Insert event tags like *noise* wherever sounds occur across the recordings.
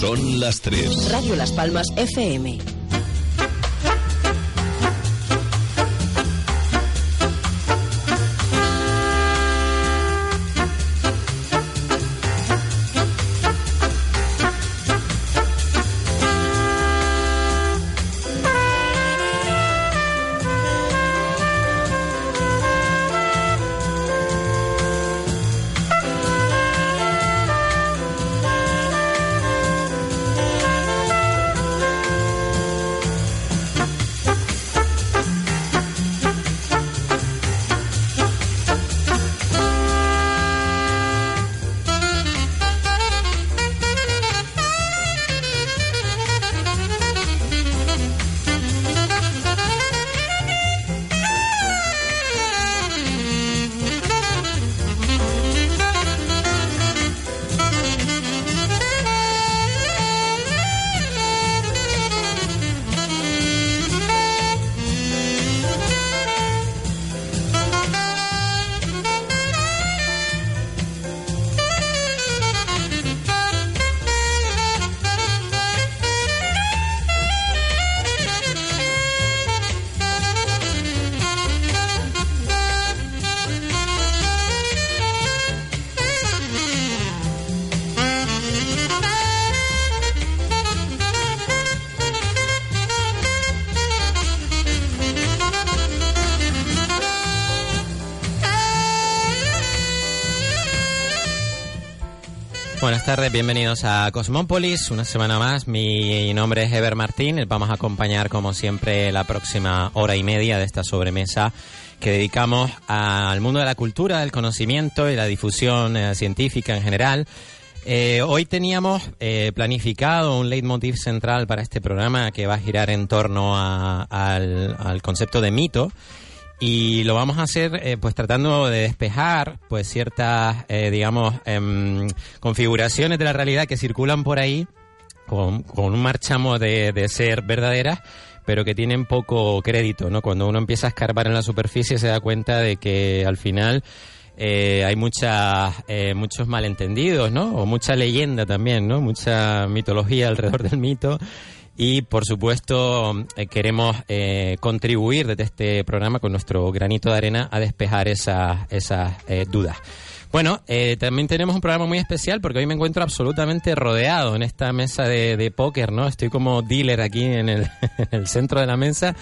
Son las 3. Radio Las Palmas FM. Tardes, bienvenidos a Cosmópolis, una semana más. Mi nombre es Ever Martín, vamos a acompañar como siempre la próxima hora y media de esta sobremesa que dedicamos al mundo de la cultura, del conocimiento y la difusión eh, científica en general. Eh, hoy teníamos eh, planificado un leitmotiv central para este programa que va a girar en torno al concepto de mito y lo vamos a hacer eh, pues tratando de despejar pues ciertas eh, digamos em, configuraciones de la realidad que circulan por ahí con, con un marchamo de, de ser verdaderas pero que tienen poco crédito no cuando uno empieza a escarbar en la superficie se da cuenta de que al final eh, hay muchas eh, muchos malentendidos no o mucha leyenda también no mucha mitología alrededor del mito y por supuesto eh, queremos eh, contribuir desde este programa con nuestro granito de arena a despejar esas, esas eh, dudas. Bueno, eh, también tenemos un programa muy especial porque hoy me encuentro absolutamente rodeado en esta mesa de, de póker, ¿no? Estoy como dealer aquí en el, *laughs* en el centro de la mesa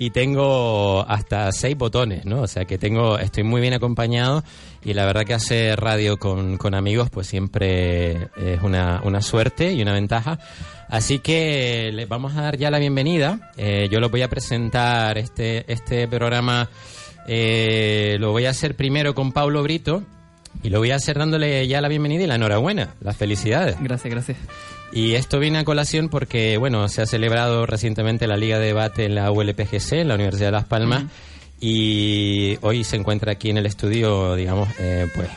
y tengo hasta seis botones, ¿no? O sea que tengo, estoy muy bien acompañado y la verdad que hacer radio con, con amigos pues siempre es una, una suerte y una ventaja. Así que les vamos a dar ya la bienvenida. Eh, yo los voy a presentar este, este programa, eh, lo voy a hacer primero con Pablo Brito y lo voy a hacer dándole ya la bienvenida y la enhorabuena, las felicidades. Gracias, gracias. Y esto viene a colación porque, bueno, se ha celebrado recientemente la Liga de Debate en la ULPGC, en la Universidad de Las Palmas, y hoy se encuentra aquí en el estudio, digamos, eh, pues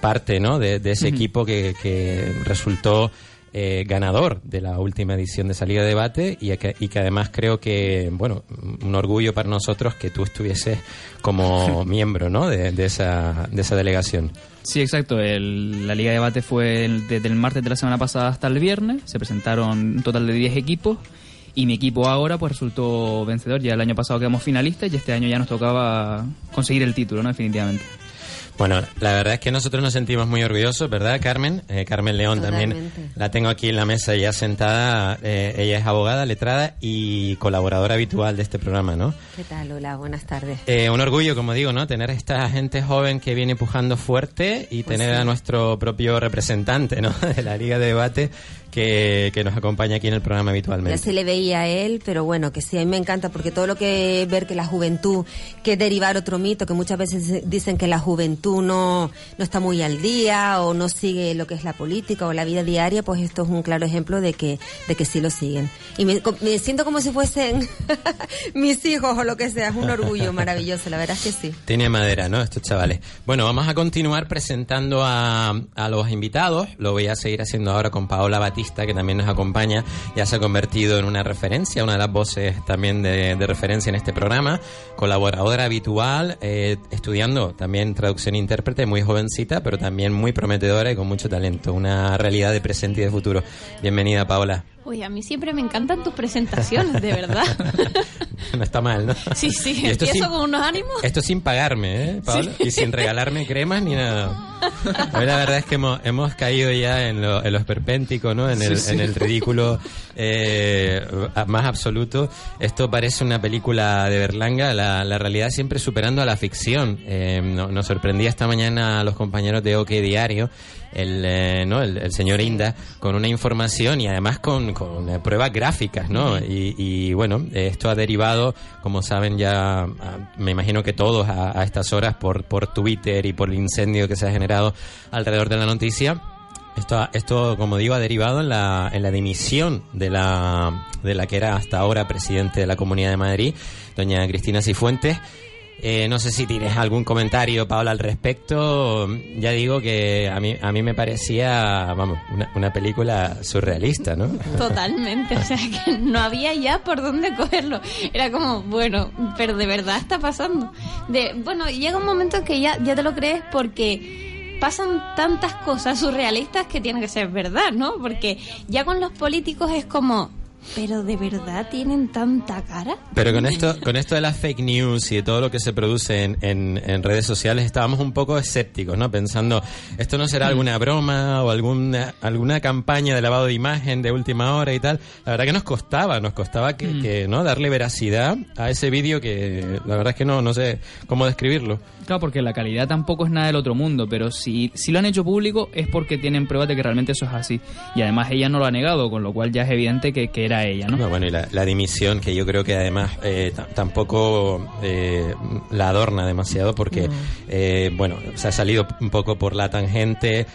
parte, ¿no?, de, de ese equipo que, que resultó eh, ganador de la última edición de esa Liga de Debate y que, y que además creo que, bueno, un orgullo para nosotros que tú estuvieses como *laughs* miembro, ¿no?, de, de esa, de esa delegación. Sí, exacto. El- la Liga de Debate fue el- desde el martes de la semana pasada hasta el viernes. Se presentaron un total de 10 equipos. Y mi equipo ahora pues resultó vencedor. Ya el año pasado quedamos finalistas y este año ya nos tocaba conseguir el título, ¿no? Definitivamente. Bueno, la verdad es que nosotros nos sentimos muy orgullosos, ¿verdad, Carmen? Eh, Carmen León también la tengo aquí en la mesa ya sentada. Eh, ella es abogada, letrada y colaboradora habitual de este programa, ¿no? ¿Qué tal? Hola, buenas tardes. Eh, un orgullo, como digo, ¿no? Tener esta gente joven que viene empujando fuerte y Pues tener sí. a nuestro propio representante, ¿no? *laughs* De la Liga de Debate que, que nos acompaña aquí en el programa Ya habitualmente. se le veía a él, pero bueno, que sí, a mí me encanta porque todo lo que ver que la juventud, que derivar otro mito, que muchas veces dicen que la juventud no, no está muy al día o no sigue lo que es la política o la vida diaria, pues esto es un claro ejemplo de que, de que sí lo siguen. Y me, me siento como si fuesen *laughs* mis hijos o lo que sea, es un orgullo maravilloso, la verdad es que sí. Tiene madera, ¿no? Estos chavales. Bueno, vamos a continuar presentando a, a los invitados. Lo voy a seguir haciendo ahora con Paola Batista, que también nos acompaña. Ya se ha convertido en una referencia, una de las voces también de, referencia en este programa. Colaboradora habitual, eh, estudiando también traducción joven intérprete, muy jovencita, pero también muy prometedora y con mucho talento. Una realidad de presente y de futuro. Bienvenida, Paola. Oye, a mí siempre me encantan tus presentaciones, de verdad. *laughs* no está mal, ¿no? Sí, sí, y empiezo con unos ánimos. Esto sin pagarme, ¿eh, Paola? Y sin regalarme cremas ni nada. A ver, la verdad es que hemos, hemos caído ya en lo, en lo esperpéntico, ¿no? En el, en el ridículo eh, más absoluto. Esto parece una película de Berlanga, la, la realidad siempre superando a la ficción. Eh, nos sorprendía esta mañana a los compañeros de OK Diario el, eh, ¿no? El, señor Inda con una información y además con, con eh, pruebas gráficas, ¿no? Y, y, bueno, esto ha derivado, como saben ya, me imagino que todos a, a, estas horas por, por Twitter y por el incendio que se ha generado alrededor de la noticia. Esto, esto, como digo, ha derivado en la, en la dimisión de la, de la que era hasta ahora presidente de la Comunidad de Madrid, doña Cristina Cifuentes. Eh, no sé si tienes algún comentario, Paola, al respecto. Ya digo que a mí, a mí me parecía, vamos, una, película surrealista, ¿no? Totalmente, o sea que no había ya por dónde cogerlo. Era como, bueno, pero de verdad está pasando. De, bueno, llega un momento en que ya, ya te lo crees porque pasan tantas cosas surrealistas que tienen que ser verdad, ¿no? Porque ya con los políticos es como, pero de verdad tienen tanta cara. Pero con esto, con esto de las fake news y de todo lo que se produce en, en, redes sociales, estábamos un poco escépticos, ¿no? Pensando, esto no será alguna broma o alguna, alguna campaña de lavado de imagen de última hora y tal. La verdad que nos costaba, nos costaba que, que ¿no? darle veracidad a ese vídeo que la verdad es que no, no sé cómo describirlo. Claro, porque la calidad tampoco es nada del otro mundo, pero si, si lo han hecho público es porque tienen pruebas de que realmente eso es así. Y además ella no lo ha negado, con lo cual ya es evidente que, que era ella, ¿no? bueno, y la, dimisión, que yo creo que además eh, tampoco eh, la adorna demasiado, porque, eh, bueno, se ha salido un poco por la tangente,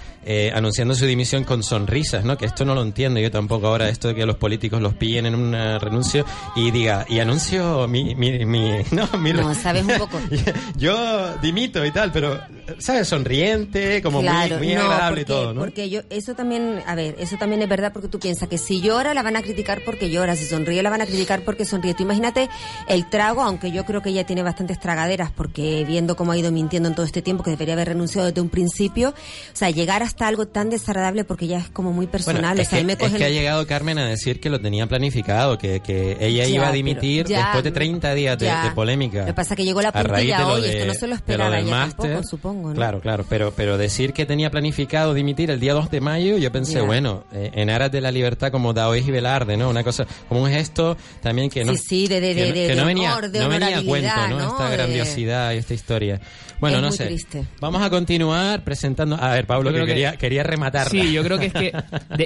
anunciando su dimisión con sonrisas, ¿no? Que esto no lo entiendo yo tampoco ahora, esto de que los políticos los pillen en un renuncio y diga, y anuncio mi... mi, mi *laughs* no, mi, no, sabes un poco. *laughs* yo dimito y tal, pero, ¿sabes? Sonriente, como muy, agradable y todo, ¿no? Porque yo, eso también, a ver, eso también es verdad porque tú piensas que si llora la van a criticar porque llora, si sonríe la van a criticar porque sonríe. Tú imagínate el trago, aunque yo creo que ella tiene bastantes tragaderas porque viendo cómo ha ido mintiendo en todo este tiempo, que debería haber renunciado desde un principio, o sea, llegar hasta algo tan desagradable porque ya es como muy personal. es, que, ha llegado Carmen a decir que lo tenía planificado, que, que ella iba a dimitir después de 30 días de, polémica. Lo que pasa es que llegó la puntilla hoy, esto no se lo esperaba ella tampoco, supongo. ¿no? Claro, claro, pero, pero decir que tenía planificado dimitir el día 2 de mayo, yo pensé, bueno, eh, en aras de la libertad como Daoís y Velarde, ¿no? Una cosa, como un gesto también que no, sí, de, de, que, de, que no venía, honor, no venía a cuento, ¿no? Esta grandiosidad y esta historia. Bueno, no sé. Vamos a continuar presentando. A ver, Pablo, que, quería, quería rematar. Sí, yo creo que es que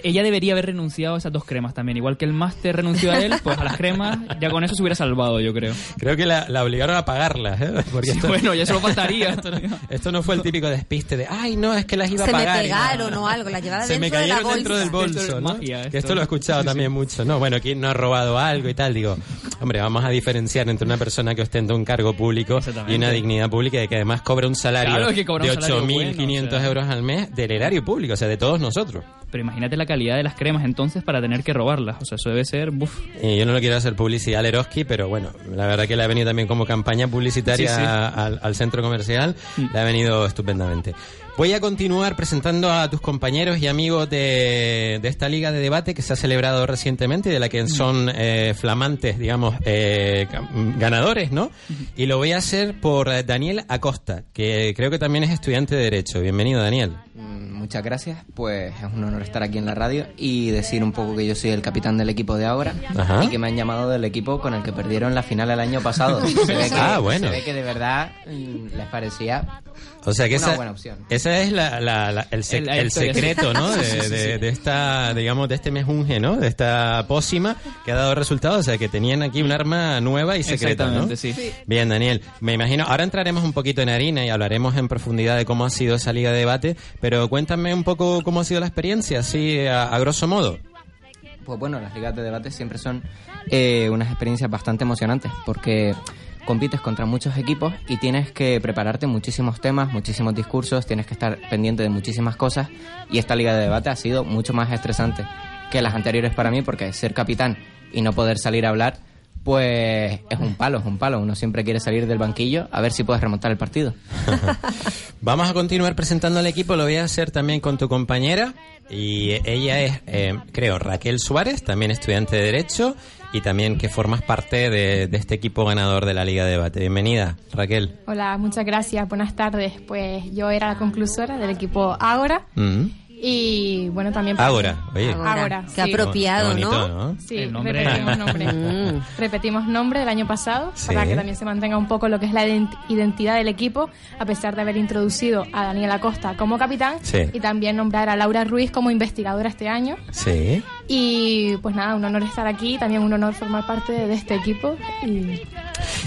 ella debería haber renunciado a esas dos cremas también. Igual que el máster renunció a él, pues a las cremas, ya con eso se hubiera salvado, yo creo. Creo que la, obligaron a pagarlas, ¿eh? Porque bueno, ya solo *laughs* faltaría. Esto no, fue el típico despiste de, ay, no, es que las iba a pagar. Se me pegaron o algo, las llevaba se dentro me cayeron de la dentro del bolso, ¿no? que esto lo he escuchado también mucho, ¿no? Bueno, ¿quién no ha robado algo y tal? Digo, hombre, vamos a diferenciar entre una persona que ostenta un cargo público y una dignidad pública y que además cobra un salario de 8.500 euros al mes del erario público, o sea, de todos nosotros. Pero imagínate la calidad de las cremas entonces para tener que robarlas. O sea, eso debe ser. Buf. Y yo no lo quiero hacer publicidad al Eroski, pero bueno, la verdad que le ha venido también como campaña publicitaria Al, al, centro comercial. Mm. Le ha venido estupendamente. Voy a continuar presentando a tus compañeros y amigos de, de, esta liga de debate que se ha celebrado recientemente y de la que son eh, flamantes, digamos, eh, ganadores, ¿no? Y lo voy a hacer por Daniel Acosta, que creo que también es estudiante de Derecho. Bienvenido, Daniel. Mm, muchas gracias. Pues es un honor estar aquí en la radio y decir un poco que yo soy el capitán del equipo de ahora y que me han llamado del equipo con el que perdieron la final el año pasado. *laughs* ah, bueno. Se ve que de verdad mm, les parecía o sea que una esa, buena opción. esa es la, la, el, el, secreto, ¿no? *laughs* De, de, esta, digamos, de este mejunje, ¿no? De esta pócima que ha dado resultados. O sea que tenían aquí un arma nueva y secreta, ¿no? Sí. Bien, Daniel. Me imagino, ahora entraremos un poquito en harina y hablaremos en profundidad de cómo ha sido esa liga de debate, pero cuéntame un poco cómo ha sido la experiencia, así a, a grosso modo. Pues bueno, las ligas de debate siempre son eh, unas experiencias bastante emocionantes porque compites contra muchos equipos y tienes que prepararte muchísimos temas, muchísimos discursos, tienes que estar pendiente de muchísimas cosas y esta liga de debate ha sido mucho más estresante que las anteriores para mí porque ser capitán y no poder salir a hablar pues es un palo, es un palo. Uno siempre quiere salir del banquillo a ver si puedes remontar el partido. *laughs* Vamos a continuar presentando al equipo, lo voy a hacer también con tu compañera. Y ella es, eh, creo, Raquel Suárez, también estudiante de Derecho y también que formas parte de, de, este equipo ganador de la Liga de Debate. Bienvenida, Raquel. Hola, muchas gracias, buenas tardes. Pues yo era la conclusora del equipo Ágora. Mm. Y bueno, también... Ágora, oye. Qué sí. apropiado, Qué bonito, ¿no? ¿no? Sí, El nombre. repetimos nombre. *laughs* Mm. repetimos nombre del año pasado Sí. para que también se mantenga un poco lo que es la ident- identidad del equipo, a pesar de haber introducido a Daniel Acosta como capitán Sí. y también nombrar a Laura Ruiz como investigadora este año. Sí. Y pues nada, un honor estar aquí, también un honor formar parte de este equipo. Y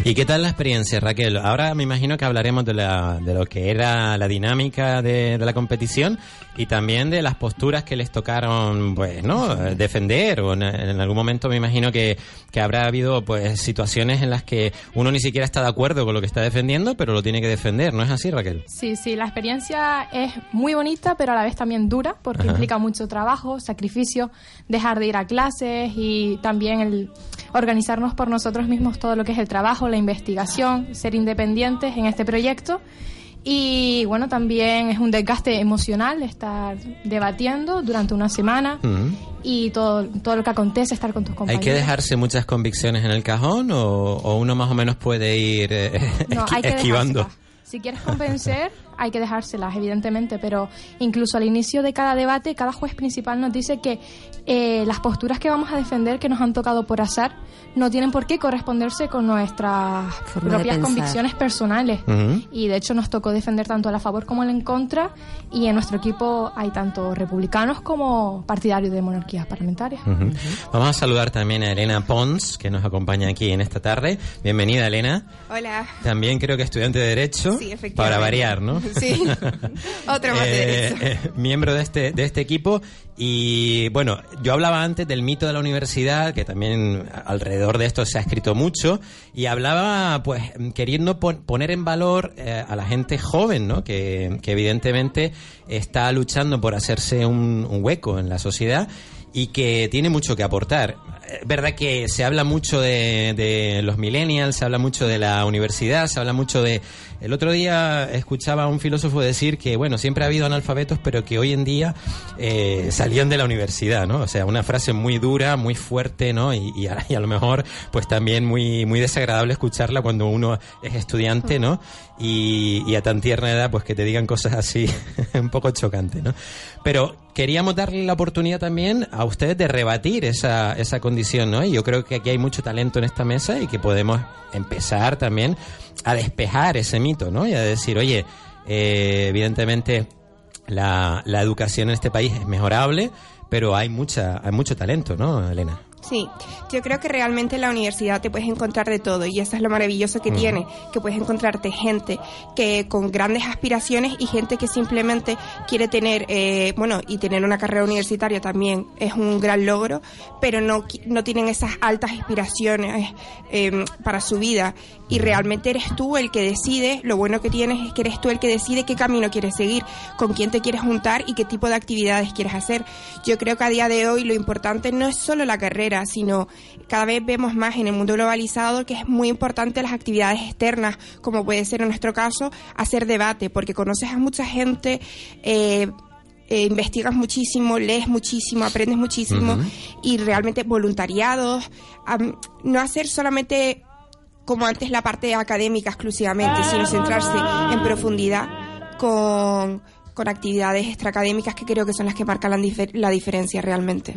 ¿Y qué tal la experiencia, Raquel? Ahora me imagino que hablaremos de, la, de lo que era la dinámica de, de la competición y también de las posturas que les tocaron, pues, ¿no? Defender. O en, en algún momento me imagino que, que habrá habido, pues, situaciones en las que uno ni siquiera está de acuerdo con lo que está defendiendo, pero lo tiene que defender. ¿No es así, Raquel? Sí, sí, la experiencia es muy bonita, pero a la vez también dura, porque Ajá. implica mucho trabajo, sacrificio, dejar de ir a clases y también el organizarnos por nosotros mismos todo lo que es el trabajo, la investigación, ser independientes en este proyecto. Y bueno, también es un desgaste emocional estar debatiendo durante una semana y todo, todo lo que acontece, estar con tus ¿Hay compañeros. que dejarse muchas convicciones en el cajón o, o uno más o menos puede ir eh, No, *laughs* hay esquivando? Si quieres convencer, hay que dejárselas, evidentemente, pero incluso al inicio de cada debate, cada juez principal nos dice que eh, las posturas que vamos a defender, que nos han tocado por azar, no tienen por qué corresponderse con nuestras Forma propias convicciones personales. Y de hecho nos tocó defender tanto a la favor como en contra, y en nuestro equipo hay tanto republicanos como partidarios de monarquías parlamentarias. Vamos a saludar también a Elena Pons, que nos acompaña aquí en esta tarde. Bienvenida, Elena. Hola. También creo que estudiante de Derecho. Sí, efectivamente. Para variar, ¿no? *laughs* Sí. Otro más de Eh, Derecho. eh, miembro de este, de este equipo. Y bueno, yo hablaba antes del mito de la universidad, que también alrededor de esto se ha escrito mucho, y hablaba pues queriendo pon- poner en valor eh, a la gente joven, ¿no? Que, que evidentemente está luchando por hacerse un, un hueco en la sociedad y que tiene mucho que aportar. Es verdad que se habla mucho de, de los millennials, se habla mucho de la universidad, se habla mucho de... El otro día escuchaba a un filósofo decir que, bueno, siempre ha habido analfabetos, pero que hoy en día eh, salían de la universidad, ¿no? O sea, una frase muy dura, muy fuerte, ¿no? Y, y, a, y a lo mejor, pues también muy, muy desagradable escucharla cuando uno es estudiante, ¿no? Y, y a tan tierna edad, pues que te digan cosas así, *laughs* un poco chocante, ¿no? Pero queríamos darle la oportunidad también a ustedes de rebatir esa, esa condición, ¿no? Y yo creo que aquí hay mucho talento en esta mesa y que podemos empezar también a despejar ese mito, ¿no? Y a decir, oye, eh, evidentemente la, la educación en este país es mejorable, pero hay mucha, hay mucho talento, ¿no, Elena? Sí, yo creo que realmente en la universidad te puedes encontrar de todo y eso es lo maravilloso que tiene, que puedes encontrarte gente que con grandes aspiraciones y gente que simplemente quiere tener, eh, bueno, y tener una carrera universitaria también es un gran logro, pero no, no tienen esas altas aspiraciones eh, para su vida y realmente eres tú el que decide, lo bueno que tienes es que eres tú el que decide qué camino quieres seguir, con quién te quieres juntar y qué tipo de actividades quieres hacer. Yo creo que a día de hoy lo importante no es solo la carrera, sino cada vez vemos más en el mundo globalizado que es muy importante las actividades externas, como puede ser en nuestro caso, hacer debate, porque conoces a mucha gente, eh, eh, investigas muchísimo, lees muchísimo, aprendes muchísimo y realmente voluntariados, am, no hacer solamente como antes la parte académica exclusivamente, sino centrarse en profundidad con, con actividades extraacadémicas que creo que son las que marcan la, difer- la diferencia realmente.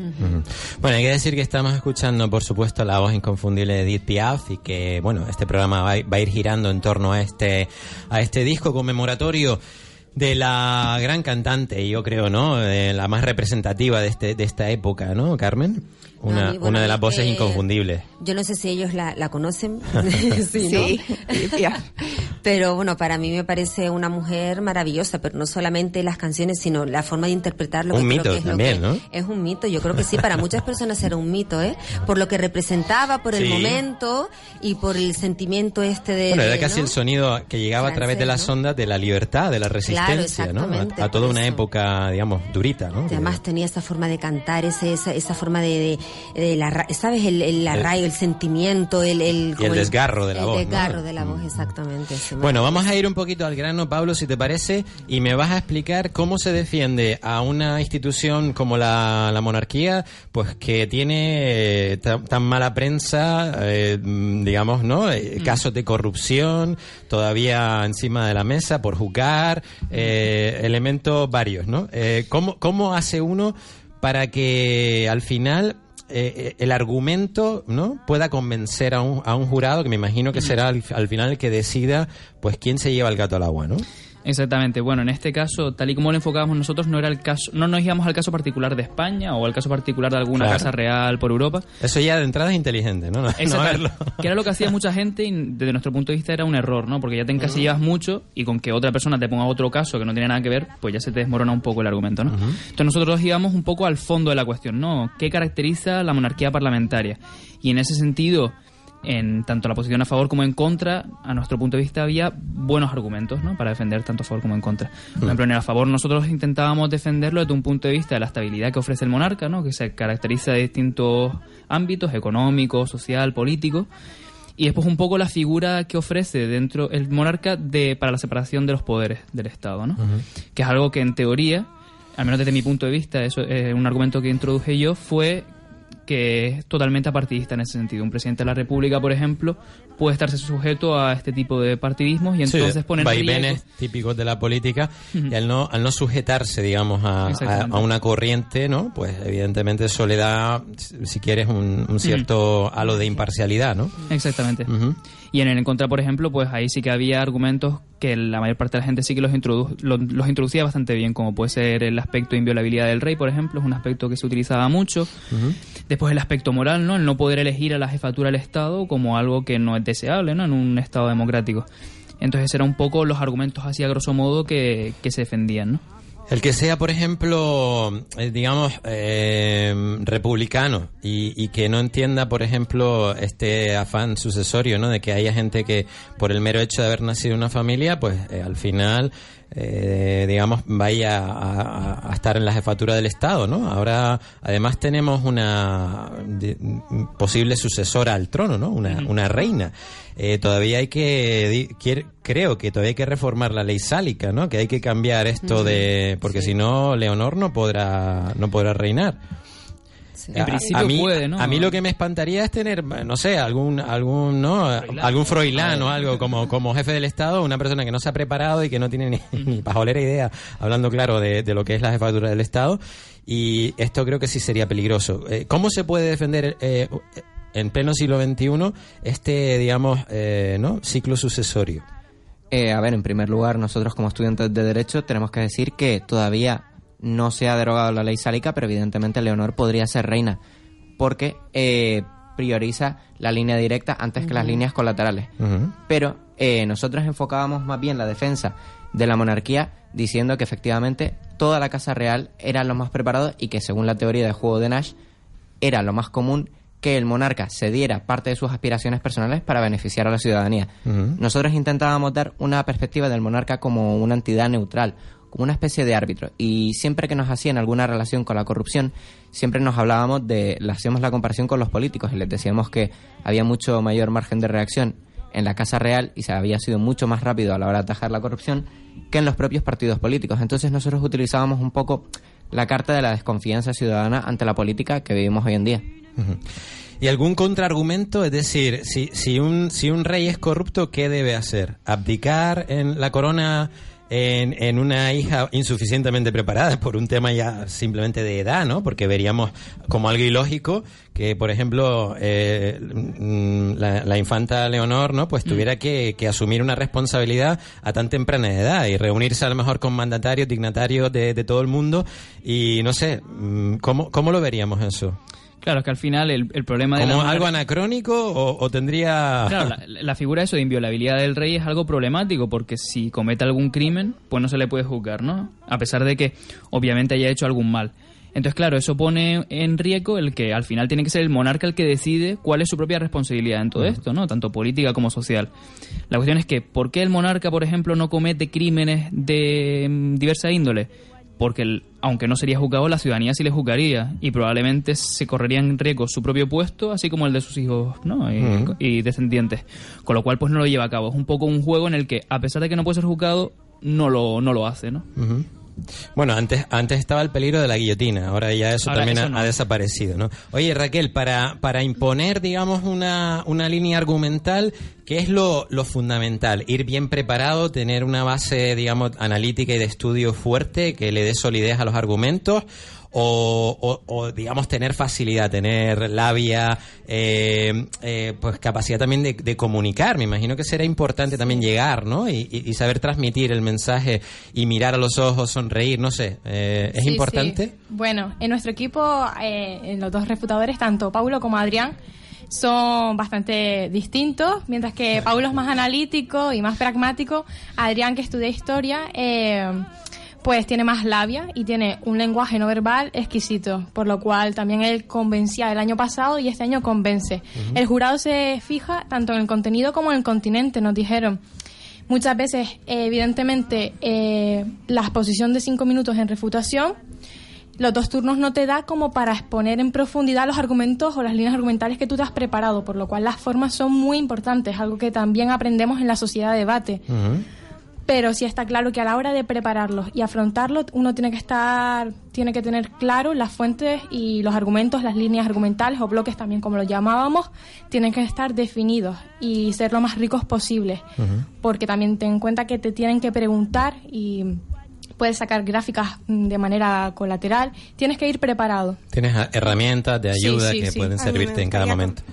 Bueno, hay que decir que estamos escuchando, por supuesto, la voz inconfundible de Edith Piaf y que, bueno, este programa va, a- va a ir girando en torno a este, a este disco conmemoratorio de la gran cantante, yo creo, ¿no? De la más representativa de, este, de esta época, ¿no, Carmen? No, Una, mí, bueno, una de las voces eh, inconfundibles. Yo no sé si ellos la, la conocen. *laughs* *laughs* sí, Sí. Pero bueno, para mí me parece una mujer maravillosa, pero no solamente las canciones, sino la forma de interpretarlo. Un que creo mito que es lo también, que- ¿no? Es un mito, yo creo que sí, para muchas personas era un mito, ¿eh? Por lo que representaba, por el Sí. momento y por el sentimiento este de... Bueno, era casi ¿no? el sonido que llegaba a través de las ¿no? ondas de la libertad, de la resistencia, ¿no? A, a toda una época, digamos, durita, ¿no? Y Además tenía esa forma de cantar, ese, esa, esa forma de, de, el arra- ¿sabes? El, el arraigo, el sentimiento, el... el, Y el desgarro de la el voz, ¿no? desgarro de la voz, exactamente. sí, Bueno, vamos a ir un poquito al grano, Pablo, si te parece, y me vas a explicar cómo se defiende a una institución como la, la monarquía, pues que tiene eh, tan, tan mala prensa, eh, mm, digamos, ¿no? Eh, Casos de corrupción todavía encima de la mesa por juzgar, eh, elementos varios, ¿no? Eh, ¿cómo, ¿Cómo hace uno para que al final eh, eh, el argumento no pueda convencer a un, a un jurado que me imagino que será al, al final el que decida pues quién se lleva el gato al agua no Exactamente. Bueno, en este caso, tal y como lo enfocábamos nosotros, no era el caso, no nos íbamos al caso particular de España o al caso particular de alguna Claro. casa real por Europa. eso ya de entrada es inteligente no, *laughs* no, no verlo. que era lo que hacía mucha gente y desde nuestro punto de vista era un error, ¿no? Porque ya te encasillas mucho y con que otra persona te ponga otro caso que no tiene nada que ver, pues ya se te desmorona un poco el argumento, ¿no? Entonces nosotros íbamos un poco al fondo de la cuestión, ¿no? ¿Qué caracteriza la monarquía parlamentaria? Y en ese sentido, en tanto la posición a favor como en contra, a nuestro punto de vista había buenos argumentos, ¿no? Para defender tanto a favor como en contra. Por ejemplo, en el a favor nosotros intentábamos defenderlo desde un punto de vista de la estabilidad que ofrece el monarca, ¿no? Que se caracteriza de distintos ámbitos, económico, social, político. Y después un poco la figura que ofrece dentro el monarca de, para la separación de los poderes del Estado, ¿no? Que es algo que en teoría, al menos desde mi punto de vista, eso es un argumento que introduje yo, fue que es totalmente apartidista en ese sentido. Un presidente de la República, por ejemplo, puede estarse sujeto a este tipo de partidismos y entonces Sí, poner en vaivenes típicos de la política y al no al no sujetarse digamos a, a, una corriente no pues evidentemente eso le da si quieres un, un cierto halo de imparcialidad no Exactamente. Y en el en contra, por ejemplo, pues ahí sí que había argumentos que la mayor parte de la gente sí que los, introdu- lo- los introducía bastante bien, como puede ser el aspecto de inviolabilidad del rey, por ejemplo, es un aspecto que se utilizaba mucho. Después el aspecto moral, ¿no? El no poder elegir a la jefatura del Estado como algo que no es deseable, ¿no? En un Estado democrático. Entonces eran un poco los argumentos así a grosso modo que, que se defendían, ¿no? El que sea, por ejemplo, eh, digamos, eh, republicano y, que no entienda, por ejemplo, este afán sucesorio, ¿no? De que haya gente que, por el mero hecho de haber nacido en una familia, pues eh, al final, eh, digamos, vaya a, estar en la jefatura del Estado, ¿no? Ahora, además, tenemos una de- posible sucesora al trono, ¿no? Una, una reina. Eh, todavía hay que, quiere- creo que todavía hay que reformar la ley sálica, ¿no? Que hay que cambiar esto de, porque si no, Leonor no podrá, no podrá reinar. En A- principio a mí, puede, ¿no? A mí lo que me espantaría es tener, no sé, algún, algún, ¿no? Algún froilán o algo como, como jefe del Estado, una persona que no se ha preparado y que no tiene ni, *laughs* ni pajolera idea, hablando claro de, de lo que es la jefatura del Estado. Y esto creo que sí sería peligroso. Eh, ¿Cómo se puede defender eh, en pleno siglo XXI este, digamos, eh, ¿no? ciclo sucesorio? Eh, a ver, en primer lugar, nosotros como estudiantes de Derecho tenemos que decir que todavía no se ha derogado la ley sálica, pero evidentemente Leonor podría ser reina, porque eh, prioriza la línea directa antes que las líneas colaterales. Pero eh, nosotros enfocábamos más bien la defensa de la monarquía diciendo que efectivamente toda la Casa Real era lo más preparado y que según la teoría del juego de Nash era lo más común que el monarca cediera parte de sus aspiraciones personales para beneficiar a la ciudadanía. Nosotros intentábamos dar una perspectiva del monarca como una entidad neutral, como una especie de árbitro. Y siempre que nos hacían alguna relación con la corrupción, siempre nos hablábamos de, hacíamos la comparación con los políticos y les decíamos que había mucho mayor margen de reacción en la Casa Real y se había sido mucho más rápido a la hora de atajar la corrupción que en los propios partidos políticos. Entonces nosotros utilizábamos un poco la carta de la desconfianza ciudadana ante la política que vivimos hoy en día. ¿Y algún contraargumento? Es decir, si, si, un, si un rey es corrupto, ¿qué debe hacer? ¿Abdicar en la corona en, en una hija insuficientemente preparada por un tema ya simplemente de edad, ¿no? Porque veríamos como algo ilógico que, por ejemplo, eh, mm, la, la infanta Leonor, ¿no? Pues tuviera que, que asumir una responsabilidad a tan temprana edad y reunirse a lo mejor con mandatarios, dignatarios de, de todo el mundo y no sé, mm, ¿cómo, cómo lo veríamos eso? Claro, es que al final el, el problema de la ¿Como monarquía- algo anacrónico o, o tendría...? Claro, la, *laughs* la figura eso de inviolabilidad del rey es algo problemático porque si comete algún crimen, pues no se le puede juzgar, ¿no? A pesar de que obviamente haya hecho algún mal. Entonces, claro, eso pone en riesgo el que al final tiene que ser el monarca el que decide cuál es su propia responsabilidad en todo esto, ¿no? Tanto política como social. La cuestión es que, ¿por qué el monarca, por ejemplo, no comete crímenes de mm, diversa índole? Porque el- aunque no sería juzgado, la ciudadanía sí le juzgaría y probablemente se correría en riesgo su propio puesto, así como el de sus hijos ¿no? y, descendientes. Con lo cual, pues no lo lleva a cabo. Es un poco un juego en el que, a pesar de que no puede ser juzgado, no lo, no lo hace, ¿no? Bueno, antes, antes estaba el peligro de la guillotina, ahora ya eso Ahora también eso ha, no. ha desaparecido, ¿no? Oye, Raquel, para, para imponer, digamos, una, una línea argumental, ¿qué es lo, lo fundamental? Ir bien preparado, tener una base, digamos, analítica y de estudio fuerte que le dé solidez a los argumentos, o, o- o, digamos, tener facilidad, tener labia, eh, eh, pues capacidad también de, de comunicar. Me imagino que será importante también llegar, ¿no? Y, y- y saber transmitir el mensaje y mirar a los ojos, sonreír, no sé. eh, ¿Es Sí, importante? sí. Bueno, en nuestro equipo, eh, en los dos refutadores, tanto Paulo como Adrián, son bastante distintos, mientras que Paulo es más analítico y más pragmático, Adrián, que estudia historia, eh, pues tiene más labia y tiene un lenguaje no verbal exquisito, por lo cual también él convencía el año pasado y este año convence. El jurado se fija tanto en el contenido como en el continente, nos dijeron. Muchas veces, evidentemente, eh, la exposición de cinco minutos en refutación, los dos turnos no te da como para exponer en profundidad los argumentos o las líneas argumentales que tú te has preparado, por lo cual las formas son muy importantes, algo que también aprendemos en la sociedad de debate. Pero sí está claro que a la hora de prepararlos y afrontarlos, uno tiene que estar, tiene que tener claro las fuentes y los argumentos, las líneas argumentales o bloques también como lo llamábamos, tienen que estar definidos y ser lo más ricos posibles. Porque también ten en cuenta que te tienen que preguntar y puedes sacar gráficas mm, de manera colateral. Tienes que ir preparado. Tienes a- herramientas de ayuda sí, que sí. pueden servirte en cada momento.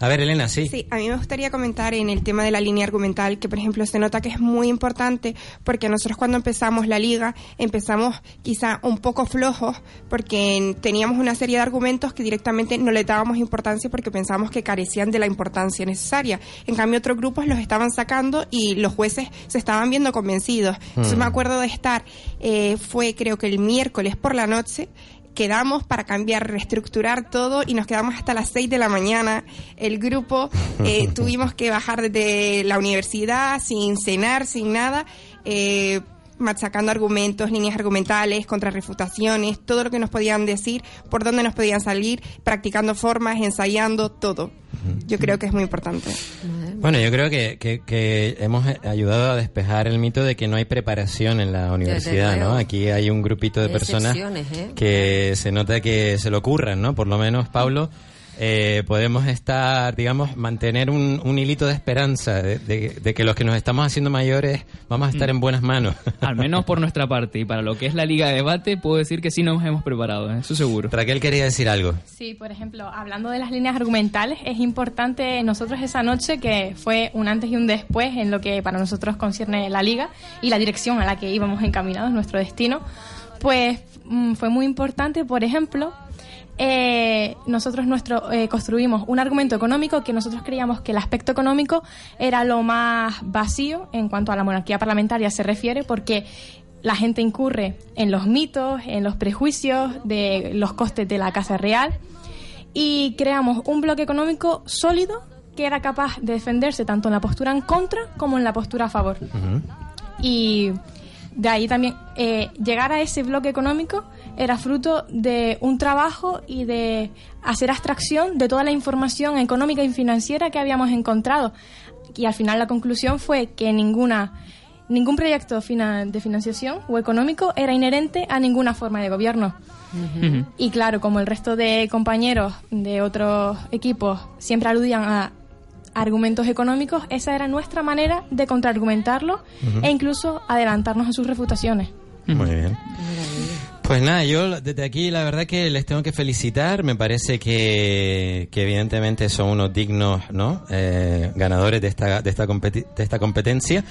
A ver, Elena, sí. Sí, a mí me gustaría comentar en el tema de la línea argumental que, por ejemplo, se nota que es muy importante porque nosotros cuando empezamos la liga empezamos quizá un poco flojos porque en- teníamos una serie de argumentos que directamente no le dábamos importancia porque pensábamos que carecían de la importancia necesaria. En cambio, otros grupos los estaban sacando y los jueces se estaban viendo convencidos. Entonces Mm. me acuerdo de estar, eh, fue creo que el miércoles por la noche, quedamos para cambiar, reestructurar todo y nos quedamos hasta las 6 de la mañana. El grupo eh, *laughs* tuvimos que bajar desde la universidad sin cenar, sin nada, eh, machacando argumentos, líneas argumentales, contrarrefutaciones, todo lo que nos podían decir, por dónde nos podían salir, practicando formas, ensayando, todo. Yo creo que es muy importante. Bueno, yo creo que, que- que hemos ayudado a despejar el mito de que no hay preparación en la universidad, ¿no? Aquí hay un grupito de personas ¿eh? que se nota que se lo ocurran, ¿no? Por lo menos, Pablo, eh, podemos estar, digamos, mantener un, un hilito de esperanza de, de- de que los que nos estamos haciendo mayores vamos a estar en buenas manos. *laughs* Al menos por nuestra parte. Y para lo que es la liga de debate, puedo decir que sí nos hemos preparado, ¿eh? eso seguro. Raquel quería decir algo. Sí, por ejemplo, hablando de las líneas argumentales, es importante nosotros esa noche, que fue un antes y un después en lo que para nosotros concierne la liga y la dirección a la que íbamos encaminados, nuestro destino, pues mm, fue muy importante, por ejemplo, eh, nosotros nuestro, eh, construimos un argumento económico que nosotros creíamos que el aspecto económico era lo más vacío en cuanto a la monarquía parlamentaria se refiere, porque la gente incurre en los mitos, en los prejuicios de los costes de la Casa Real y creamos un bloque económico sólido que era capaz de defenderse tanto en la postura en contra como en la postura a favor. Y de ahí también eh, llegar a ese bloque económico era fruto de un trabajo y de hacer abstracción de toda la información económica y financiera que habíamos encontrado. Y al final la conclusión fue que ninguna ningún proyecto de financiación o económico era inherente a ninguna forma de gobierno. Y claro, como el resto de compañeros de otros equipos siempre aludían a argumentos económicos, esa era nuestra manera de contraargumentarlo e incluso adelantarnos a sus refutaciones. Muy bien. Pues nada, yo desde aquí la verdad que les tengo que felicitar. Me parece que, que evidentemente son unos dignos ¿no? Eh, ganadores de esta, de, esta competi- de esta competencia.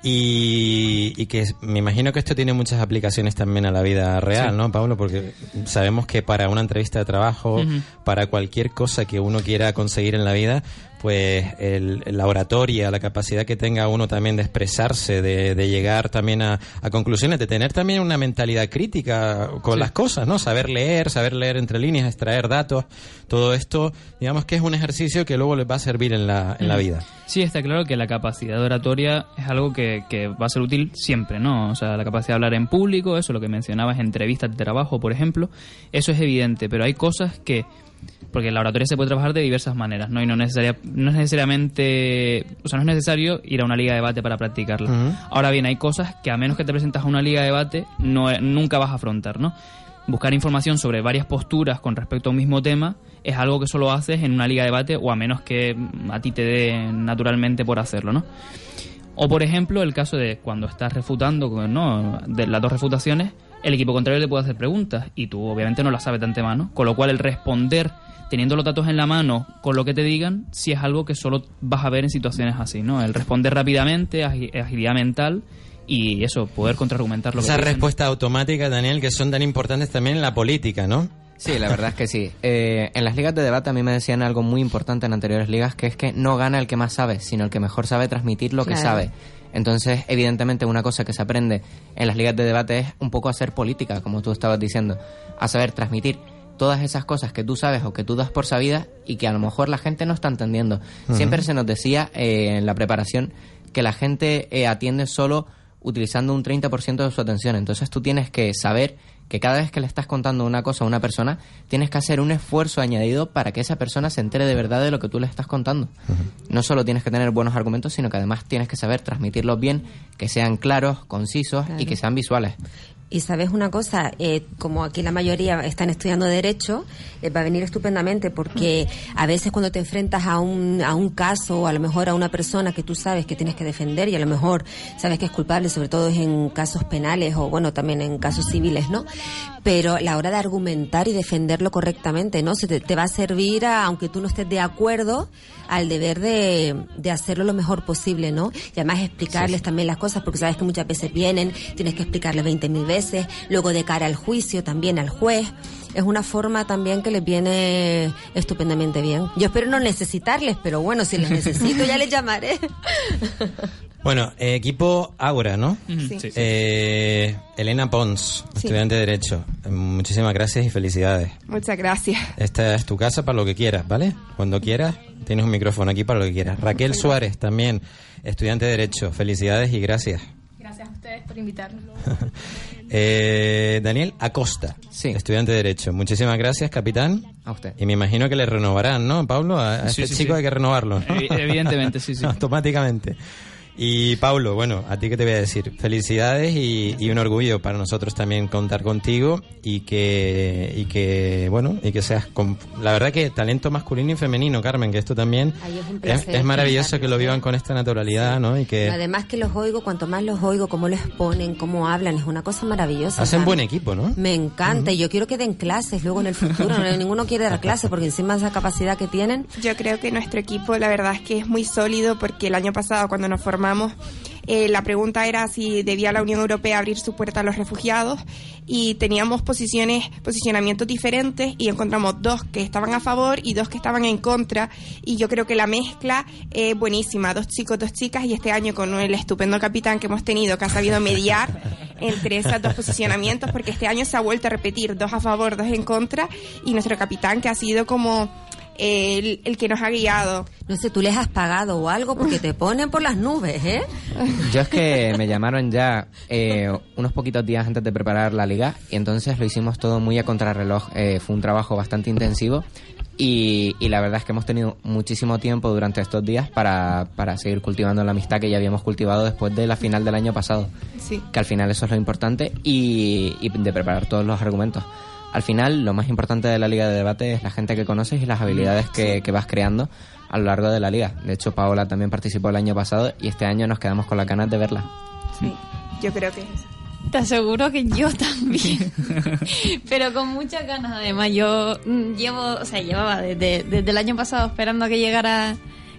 Y, y que me imagino que esto tiene muchas aplicaciones también a la vida real, Sí. ¿no, Pablo? Porque sabemos que para una entrevista de trabajo, para cualquier cosa que uno quiera conseguir en la vida, pues el, la oratoria, la capacidad que tenga uno también de expresarse, de, de llegar también a, a, conclusiones, de tener también una mentalidad crítica con sí. las cosas, ¿no? Saber leer, saber leer entre líneas, extraer datos, todo esto, digamos que es un ejercicio que luego les va a servir en la, en la vida. Sí, está claro que la capacidad de oratoria es algo que, que va a ser útil siempre, ¿no? O sea, la capacidad de hablar en público, eso lo que mencionabas, entrevistas de trabajo, por ejemplo, eso es evidente, pero hay cosas que porque la oratoria se puede trabajar de diversas maneras, ¿no? Y no, necesaria, no es necesariamente, o sea, no es necesario ir a una liga de debate para practicarla. Uh -huh. Ahora bien, hay cosas que a menos que te presentas a una liga de debate, no, nunca vas a afrontar, ¿no? Buscar información sobre varias posturas con respecto a un mismo tema es algo que solo haces en una liga de debate o a menos que a ti te dé naturalmente por hacerlo, ¿no? O por ejemplo, el caso de cuando estás refutando, ¿no? De las dos refutaciones, el equipo contrario le puede hacer preguntas y tú obviamente no las sabes de antemano, con lo cual el responder teniendo los datos en la mano con lo que te digan, si es algo que solo vas a ver en situaciones así, ¿no? El responder rápidamente, agilidad mental y eso, poder contraargumentar lo Esa que Esa respuesta automática, Daniel, que son tan importantes también en la política, ¿no? Sí, la verdad es que sí. Eh, en las ligas de debate a mí me decían algo muy importante en anteriores ligas, que es que no gana el que más sabe, sino el que mejor sabe transmitir lo claro. que sabe. Entonces, evidentemente, una cosa que se aprende en las ligas de debate es un poco hacer política, como tú estabas diciendo, a saber transmitir todas esas cosas que tú sabes o que tú das por sabidas y que a lo mejor la gente no está entendiendo. Uh -huh. Siempre se nos decía eh, en la preparación que la gente eh, atiende solo utilizando un 30% de su atención. Entonces tú tienes que saber que cada vez que le estás contando una cosa a una persona, tienes que hacer un esfuerzo añadido para que esa persona se entere de verdad de lo que tú le estás contando. Uh -huh. No solo tienes que tener buenos argumentos, sino que además tienes que saber transmitirlos bien, que sean claros, concisos claro. y que sean visuales. Y sabes una cosa, eh, como aquí la mayoría están estudiando Derecho, eh, va a venir estupendamente porque a veces cuando te enfrentas a un, a un caso o a lo mejor a una persona que tú sabes que tienes que defender y a lo mejor sabes que es culpable, sobre todo en casos penales o bueno, también en casos civiles, ¿no? Pero la hora de argumentar y defenderlo correctamente, ¿no? Se te, te va a servir, a, aunque tú no estés de acuerdo, al deber de, de hacerlo lo mejor posible, ¿no? Y además explicarles sí. también las cosas porque sabes que muchas veces vienen, tienes que explicarles 20.000 veces veces, luego de cara al juicio también al juez. Es una forma también que les viene estupendamente bien. Yo espero no necesitarles, pero bueno, si les necesito ya les llamaré. *laughs* Bueno, eh, equipo Aura, ¿no? Sí. sí. Eh, Elena Pons, sí. estudiante de Derecho. Muchísimas gracias y felicidades. Muchas gracias. Esta es tu casa para lo que quieras, ¿vale? Cuando quieras, tienes un micrófono aquí para lo que quieras. Raquel Suárez, también, estudiante de Derecho. Felicidades y gracias. Gracias a ustedes por invitarnos. *laughs* eh, Daniel Acosta, sí. estudiante de Derecho. Muchísimas gracias, capitán. A usted. Y me imagino que le renovarán, ¿no, Pablo? A, a sí, este sí, chico sí. hay que renovarlo. ¿no? Evidentemente, sí, sí. *laughs* Automáticamente. Y Paulo, bueno, a ti qué te voy a decir. Felicidades y, y, un orgullo para nosotros también contar contigo y que, y que bueno, y que seas, con, la verdad que talento masculino y femenino, Carmen, que esto también es, es, es, maravilloso que lo vivan con esta naturalidad, sí. ¿no? Y que además que los oigo, cuanto más los oigo, cómo les ponen, cómo hablan, es una cosa maravillosa. Hacen buen equipo, ¿no? Me encanta uh -huh. y yo quiero que den clases luego en el futuro. no, ninguno quiere dar clases porque encima de esa capacidad que tienen. Yo creo que nuestro equipo, la verdad es que es muy sólido porque el año pasado cuando nos formamos eh, la pregunta era si debía la Unión Europea abrir su puerta a los refugiados y teníamos posiciones, posicionamientos diferentes y encontramos dos que estaban a favor y dos que estaban en contra y yo creo que la mezcla es buenísima, dos chicos, dos chicas y este año con el estupendo capitán que hemos tenido que ha sabido mediar entre esos dos posicionamientos porque este año se ha vuelto a repetir dos a favor, dos en contra y nuestro capitán que ha sido como el, el, que nos ha guiado. No sé, tú les has pagado o algo porque te ponen por las nubes, ¿eh? Yo es que me llamaron ya eh, unos poquitos días antes de preparar la liga y entonces lo hicimos todo muy a contrarreloj. Eh, fue un trabajo bastante intensivo y, y, la verdad es que hemos tenido muchísimo tiempo durante estos días para, para seguir cultivando la amistad que ya habíamos cultivado después de la final del año pasado. Sí. Que al final eso es lo importante y, y de preparar todos los argumentos al final lo más importante de la liga de debate es la gente que conoces y las habilidades que, que, vas creando a lo largo de la liga. De hecho, Paola también participó el año pasado y este año nos quedamos con las ganas de verla. Sí, yo creo que Te aseguro que yo también. *laughs* Pero con muchas ganas, además. Yo llevo, o sea, llevaba desde, desde el año pasado esperando a que llegara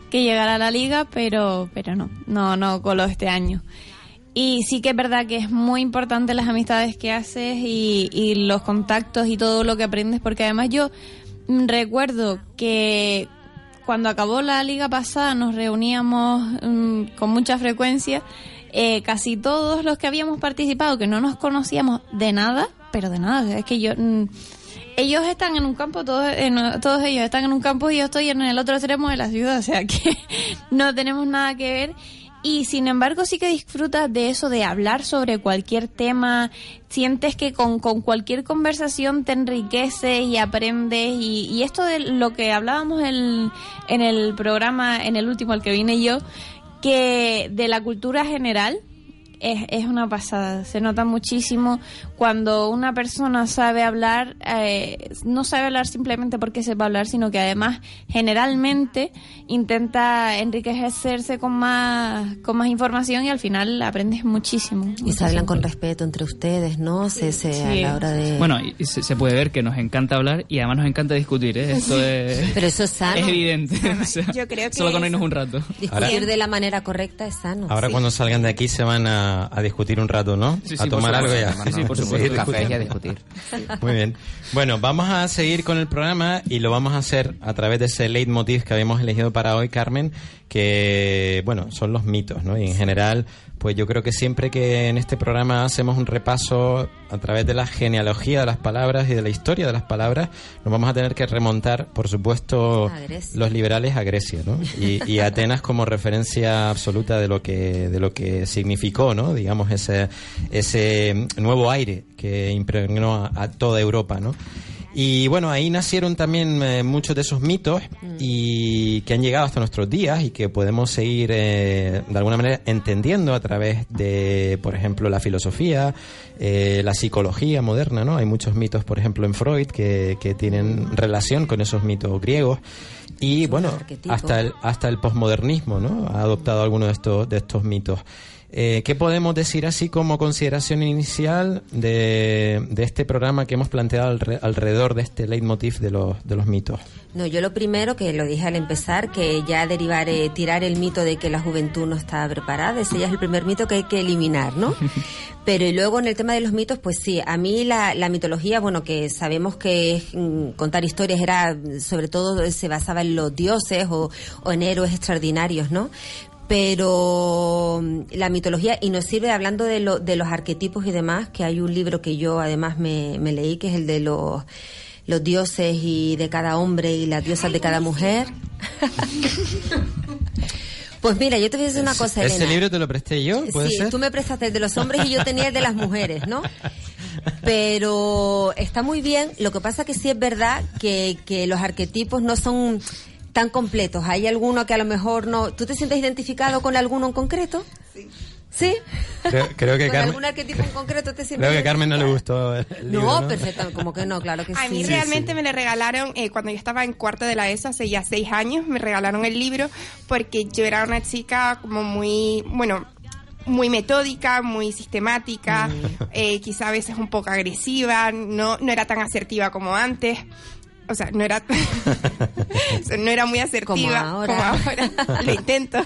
que llegara a la liga, pero pero no, no, no coló este año. Y sí que es verdad que es muy importante las amistades que haces y, los contactos y todo lo que aprendes, porque además yo recuerdo que cuando acabó la liga pasada nos reuníamos mm, con mucha frecuencia. Eh, casi todos los que habíamos participado, que no nos conocíamos de nada, pero de nada, es que yo... mm, ellos están en un campo, todos, en- todos ellos están en un campo y yo estoy en el otro extremo de la ciudad, o sea que *laughs* no tenemos nada que ver. Y sin embargo sí que disfrutas de eso, de hablar sobre cualquier tema, sientes que con, con cualquier conversación te enriqueces y aprendes. Y, y esto de lo que hablábamos en, en el programa, en el último al que vine yo, que de la cultura general, es, es una pasada, se nota muchísimo cuando una persona sabe hablar, eh, no sabe hablar simplemente porque sepa hablar, sino que además generalmente intenta enriquecerse con más, con más información y al final aprendes muchísimo. Y se hablan con respeto entre ustedes, ¿no? Se, se- a la hora de... Bueno, y se, se puede ver que nos encanta hablar y además nos encanta discutir, ¿eh? Esto es, Pero eso es sano. es evidente. *laughs* o sea, yo creo que solo con irnos un rato. Discutir Ahora- de la manera correcta es sano. Ahora sí. cuando salgan de aquí se van a, a discutir un rato, ¿no? Sí, a sí, por tomar algo ya. Sí, *laughs* sí, por supuesto. Café y a discutir. *laughs* Muy bien. Bueno, vamos a seguir con el programa y lo vamos a hacer a través de ese leitmotiv que habíamos elegido para hoy, Carmen, que, bueno, son los mitos, ¿no? Y en general, pues yo creo que siempre que en este programa hacemos un repaso a través de la genealogía de las palabras y de la historia de las palabras, nos vamos a tener que remontar, por supuesto, los liberales a Grecia, ¿no? Y, y Atenas como referencia absoluta de lo que de lo que significó, ¿no? Digamos ese ese nuevo aire que impregnó a, a toda Europa, ¿no? Y bueno, ahí nacieron también eh, muchos de esos mitos y que han llegado hasta nuestros días y que podemos seguir eh, de alguna manera entendiendo a través de, por ejemplo, la filosofía, eh, la psicología moderna, ¿no? Hay muchos mitos, por ejemplo, en Freud que, que tienen relación con esos mitos griegos y bueno, hasta el hasta el posmodernismo, ¿no? Ha adoptado algunos de estos de estos mitos. Eh, ¿Qué podemos decir así como consideración inicial de, de este programa que hemos planteado alre- alrededor de este leitmotiv de los, de los mitos? No, yo lo primero que lo dije al empezar, que ya derivar, eh, tirar el mito de que la juventud no está preparada, ese ya es el primer mito que hay que eliminar, ¿no? *laughs* Pero y luego en el tema de los mitos, pues sí, a mí la, la mitología, bueno, que sabemos que mm, contar historias era, sobre todo, se basaba en los dioses o, o en héroes extraordinarios, ¿no? Pero mm, la mitología, y nos sirve hablando de, lo, de los arquetipos y demás, que hay un libro que yo además me, me leí, que es el de los los dioses y de cada hombre y las diosas de cada mujer. *laughs* pues mira, yo te voy a decir una cosa, ¿Ese Elena. libro te lo presté yo? ¿Puede Sí, ser? tú me prestaste el de los hombres y yo tenía el de las mujeres, ¿no? Pero está muy bien. Lo que pasa que sí es verdad que, que los arquetipos no son tan completos. Hay alguno que a lo mejor no... ¿Tú te sientes identificado con alguno en concreto? Sí. ¿Sí? Creo, creo que ¿Con Carmen, algún arquetipo en concreto te sientes creo que a Carmen no le gustó el libro, No, ¿no? perfecto, como que no, claro que A sí. mí realmente me lo regalaron eh, cuando yo estaba en cuarto de la ESO, hace ya seis años, me regalaron el libro porque yo era una chica como muy, bueno, muy metódica, muy sistemática, Mm. eh, quizá a veces un poco agresiva, no, no era tan asertiva como antes. O sea, no era, *laughs* no era muy asertiva Como ahora. como ahora. *laughs* Lo intento.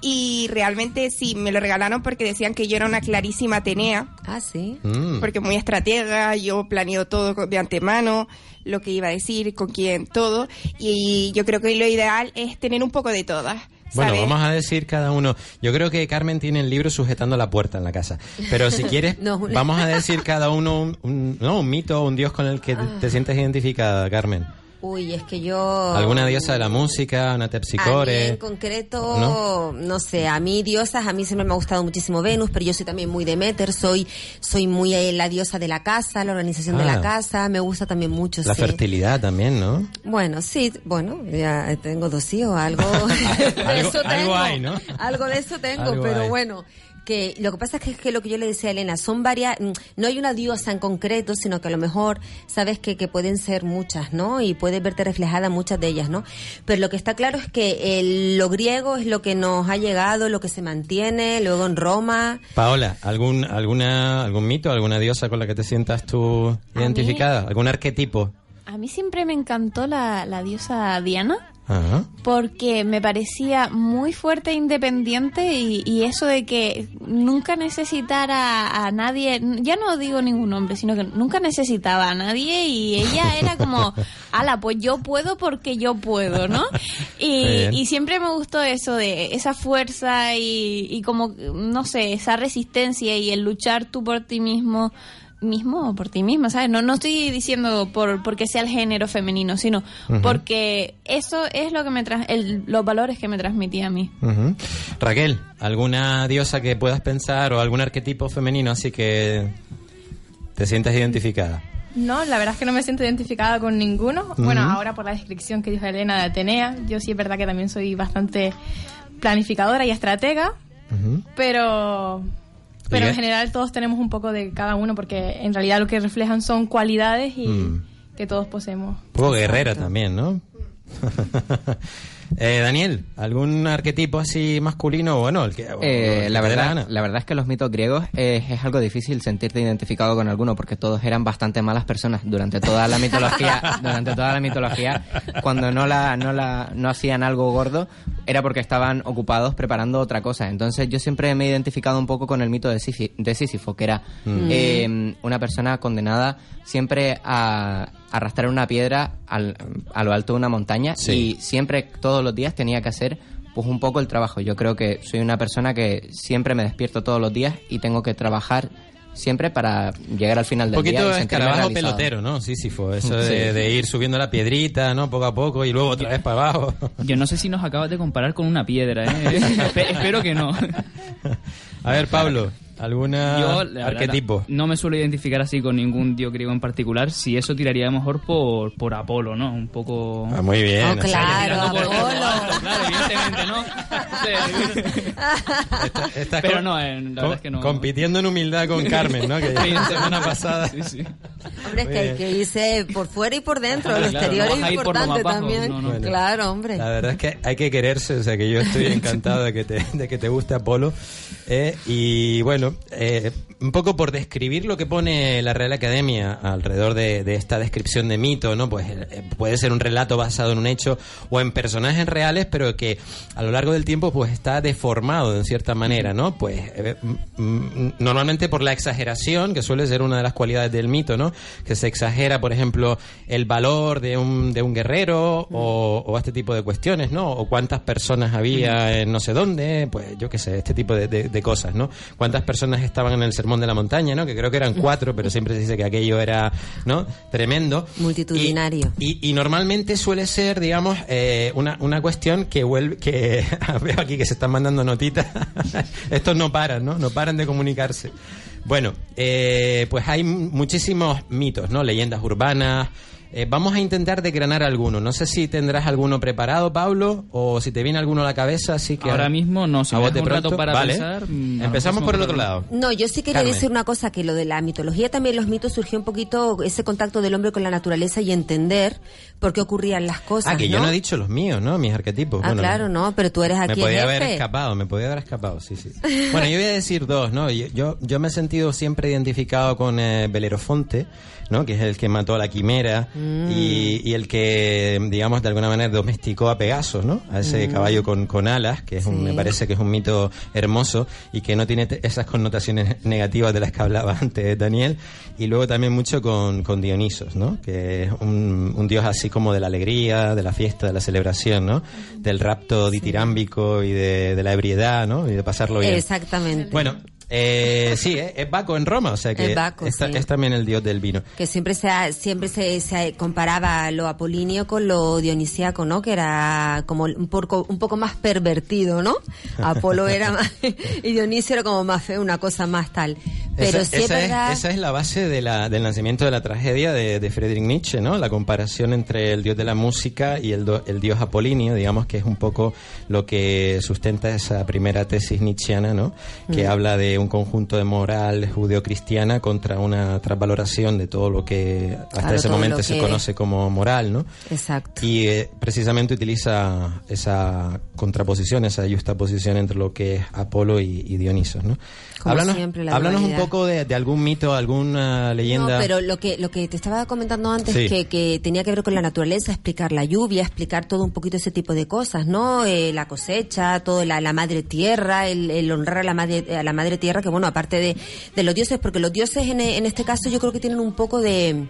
Y realmente sí, me lo regalaron porque decían que yo era una clarísima Atenea Ah, sí. Mm. porque muy estratega, yo planeo todo de antemano, lo que iba a decir, con quién, todo, y yo creo que lo ideal es tener un poco de todas. Bueno, ¿sabes? vamos a decir cada uno. Yo creo que Carmen tiene el libro sujetando la puerta en la casa. Pero si *laughs* quieres, No, vamos a decir cada uno un, un- no, un mito o un dios con el que Ah. te sientes identificada, Carmen. Uy, es que yo... ¿Alguna diosa de la música, una A mí tepsicore? en concreto, ¿No? sé, a mí diosas, a mí siempre me ha gustado muchísimo Venus, pero yo soy también muy Demeter, soy soy muy eh, la diosa de la casa, la organización de Ah. la casa, me gusta también mucho. La fertilidad también, ¿no? Bueno, sí, bueno, ya tengo dos hijos, algo, *laughs* de Algo- eso algo tengo. hay, ¿no? Algo de eso tengo, Algo pero hay. bueno, que lo que pasa es que, es que lo que yo le decía a Elena, son varias, mm, no hay una diosa en concreto, sino que a lo mejor sabes que, que pueden ser muchas, ¿no? Y puedes verte reflejada muchas de ellas, ¿no? Pero lo que está claro es que el- lo griego es lo que nos ha llegado, lo que se mantiene, luego en Roma. Paola, ¿algún, alguna, ¿algún mito, alguna diosa con la que te sientas tú identificada? ¿Algún arquetipo? A mí siempre me encantó la, la diosa Diana. Ajá. porque me parecía muy fuerte e independiente y, y eso de que nunca necesitara a nadie, ya no digo ningún hombre, sino que nunca necesitaba a nadie y ella era como, *laughs* ala, pues yo puedo porque yo puedo, ¿no? Y siempre me gustó eso de esa fuerza y, y como, no sé, esa resistencia y el luchar tú por ti mismo mismo o por ti misma, ¿sabes? No, no estoy diciendo por porque sea el género femenino, sino porque eso es lo que me tras el- los valores que me transmitía a mí. Raquel, ¿alguna diosa que puedas pensar o algún arquetipo femenino así que te sientas identificada? No, la verdad es que no me siento identificada con ninguno. Bueno, ahora por la descripción que dijo Elena de Atenea, yo sí es verdad que también soy bastante planificadora y estratega, pero pero ¿Y en general todos tenemos un poco de cada uno porque en realidad lo que reflejan son cualidades y Mm. que todos poseemos. Un poco guerrera también, ¿no? *laughs* Eh, Daniel, ¿algún arquetipo así masculino? Bueno, el que, o Eh, el la, verdad, la verdad es que los mitos griegos eh, es algo difícil sentirte identificado con alguno porque todos eran bastante malas personas durante toda la mitología. *laughs* durante toda la mitología, cuando no la, no la, no hacían algo gordo, era porque estaban ocupados preparando otra cosa. Entonces yo siempre me he identificado un poco con el mito de, Sísi- de Sísifo, que era eh, una persona condenada siempre a arrastrar una piedra al- a lo alto de una montaña Sí. y siempre todos los días tenía que hacer pues un poco el trabajo. Yo creo que soy una persona que siempre me despierto todos los días y tengo que trabajar siempre para llegar al final Un del día poquito sentirme escarabajo realizado. pelotero, ¿no? Sísifo, eso de, Sí. de ir subiendo la piedrita, ¿no? Poco a poco y luego otra vez para abajo. *laughs* Yo no sé si nos acabas de comparar con una piedra, ¿eh? *laughs* Espe- Espero que no. *laughs* A ver, Pablo, ¿alguna Yo, la verdad, arquetipo? No me suelo identificar así con ningún dios griego en particular. Si eso tiraría mejor por, por Apolo, ¿no? Un poco... Ah, muy bien. Oh, o sea, claro, Tirando por- Apolo. *laughs* Claro, evidentemente, ¿no? Sí. Esta- estás Pero con- no, eh, la verdad es que no. Compitiendo en humildad con Carmen, ¿no? Que *laughs* la semana pasada. Sí, sí. Hombre, es que hay que irse por fuera y por dentro. Claro, claro, exterior no es importante también. no, no. Bueno. Claro, hombre. La verdad es que hay que quererse, o sea que yo estoy *laughs* encantado de que te, de que te guste Apolo. Eh, y bueno, eh, un poco por describir lo que pone la Real Academia alrededor de, de esta descripción de mito, ¿no? Pues eh, puede ser un relato basado en un hecho o en personajes reales, pero que a lo largo del tiempo pues está deformado en cierta manera, ¿no? Pues eh, mm, mm, normalmente por la exageración, que suele ser una de las cualidades del mito, ¿no? Que se exagera, por ejemplo, el valor de un, de un guerrero o, o este tipo de cuestiones, ¿no? O cuántas personas había en no sé dónde, pues yo qué sé, este tipo de, de- de cosas, ¿no? Cuántas personas estaban en el Sermón de la Montaña, ¿no? Que creo que eran cuatro, pero siempre se dice que aquello era, ¿no? Tremendo. Multitudinario. Y, y- y normalmente suele ser, digamos, eh, una, una cuestión que vuelve, que *laughs* veo aquí que se están mandando notitas. *laughs* Estos no paran, ¿no? No paran de comunicarse. Bueno, eh, pues hay muchísimos mitos, ¿no? Leyendas urbanas. Eh, vamos a intentar desgranar alguno. No sé si tendrás alguno preparado, Pablo, o si te viene alguno a la cabeza, así que... Ahora mismo no, si a me bote das un rato pronto. para Vale. pensar, mm, Empezamos por el me otro lado. No, yo sí quería Carmen. decir una cosa, que lo de la mitología también, los mitos surgió un poquito ese contacto del hombre con la naturaleza y entender por qué ocurrían las cosas. Ah, que yo no he dicho los míos, ¿no? Mis arquetipos. Ah, Bueno, claro, no, pero tú eres Me aquí podía el haber escapado, me podía haber escapado, sí, sí. *laughs* Bueno, yo voy a decir dos, ¿no? Yo, yo, yo me he sentido siempre identificado con eh, Belerofonte, ¿no? Que es el que mató a la quimera Mm. y, y el que, digamos, de alguna manera domesticó a Pegaso, ¿no? A ese caballo con, con alas, que es un, Mm. Sí. me parece que es un mito hermoso y que no tiene esas connotaciones *laughs* negativas de las que hablaba antes Daniel. Y luego también mucho con, con Dionisos, ¿no? Que es un, un dios así como de la alegría, de la fiesta, de la celebración, ¿no? Del rapto ditirámbico y de, de la ebriedad, ¿no? Y de pasarlo bien. Exactamente. Bueno, eh, sí, es, es Baco en Roma, o sea que Es Baco, es, sí. es también el dios del vino. que siempre se ha- siempre se, se comparaba lo apolíneo con lo dionisíaco, ¿no? Que era como un poco un poco más pervertido, ¿no? Apolo *laughs* era más y Dionisio era como más feo, una cosa más tal. Pero esa, sí es esa verdad. esa es la base de la- del nacimiento de la tragedia de, de Friedrich Nietzsche, ¿no? La comparación entre el dios de la música y el, do- el dios apolíneo, digamos que es un poco lo que sustenta esa primera tesis nietzscheana, ¿no? Que Mm. habla de un conjunto de moral judeocristiana contra una trasvaloración de todo lo que hasta Claro, ese momento se que- conoce como moral, ¿no? Exacto. Y eh, precisamente utiliza esa contraposición, esa justaposición entre lo que es Apolo y, y Dionisos, ¿no? Como háblanos siempre, la háblanos un poco de, de algún mito, alguna leyenda. No, pero lo que, lo que te estaba comentando antes, Sí. que, que tenía que ver con la naturaleza, explicar la lluvia, explicar todo un poquito ese tipo de cosas, ¿no? Eh, la cosecha, todo la, la madre tierra, el, el honrar a la madre, a la madre tierra, que bueno, aparte de, de los dioses, porque los dioses en, en este caso yo creo que tienen un poco de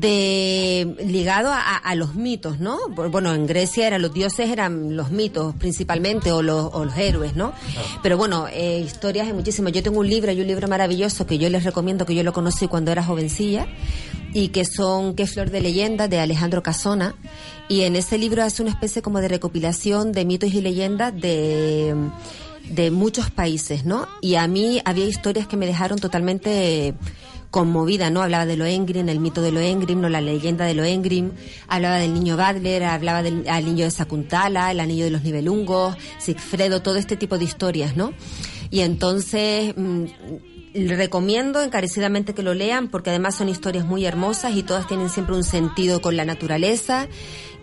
de ligado a, a los mitos, ¿no? Bueno, en Grecia eran los dioses eran los mitos principalmente o los, o los héroes, ¿no? Pero bueno, eh, historias hay muchísimas. Yo tengo un libro, hay un libro maravilloso que yo les recomiendo, que yo lo conocí cuando era jovencilla y que son Qué flor de leyenda de Alejandro Casona y en ese libro hace una especie como de recopilación de mitos y leyendas de de muchos países, ¿no? Y a mí había historias que me dejaron totalmente conmovida, ¿no? Hablaba de Lohengrin, el mito de Lohengrin, ¿no? La leyenda de Lohengrin, hablaba del niño Badler, hablaba del al niño de Sakuntala, el anillo de los Nibelungos, Sigfredo, todo este tipo de historias, ¿no? Y entonces mm, recomiendo encarecidamente que lo lean porque además son historias muy hermosas y todas tienen siempre un sentido con la naturaleza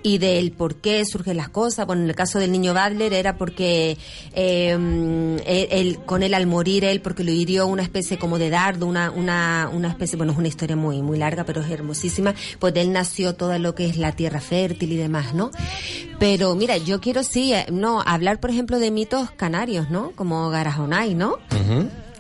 y del por qué surgen las cosas. Bueno, en el caso del niño Badler era porque eh, él, con él al morir él porque lo hirió una especie como de dardo, una, una, una especie, bueno, es una historia muy, muy larga, pero es hermosísima, pues de él nació todo lo que es la tierra fértil y demás, ¿no? Pero mira, yo quiero sí, eh, no, hablar por ejemplo de mitos canarios, ¿no? Como Garajonay, ¿no?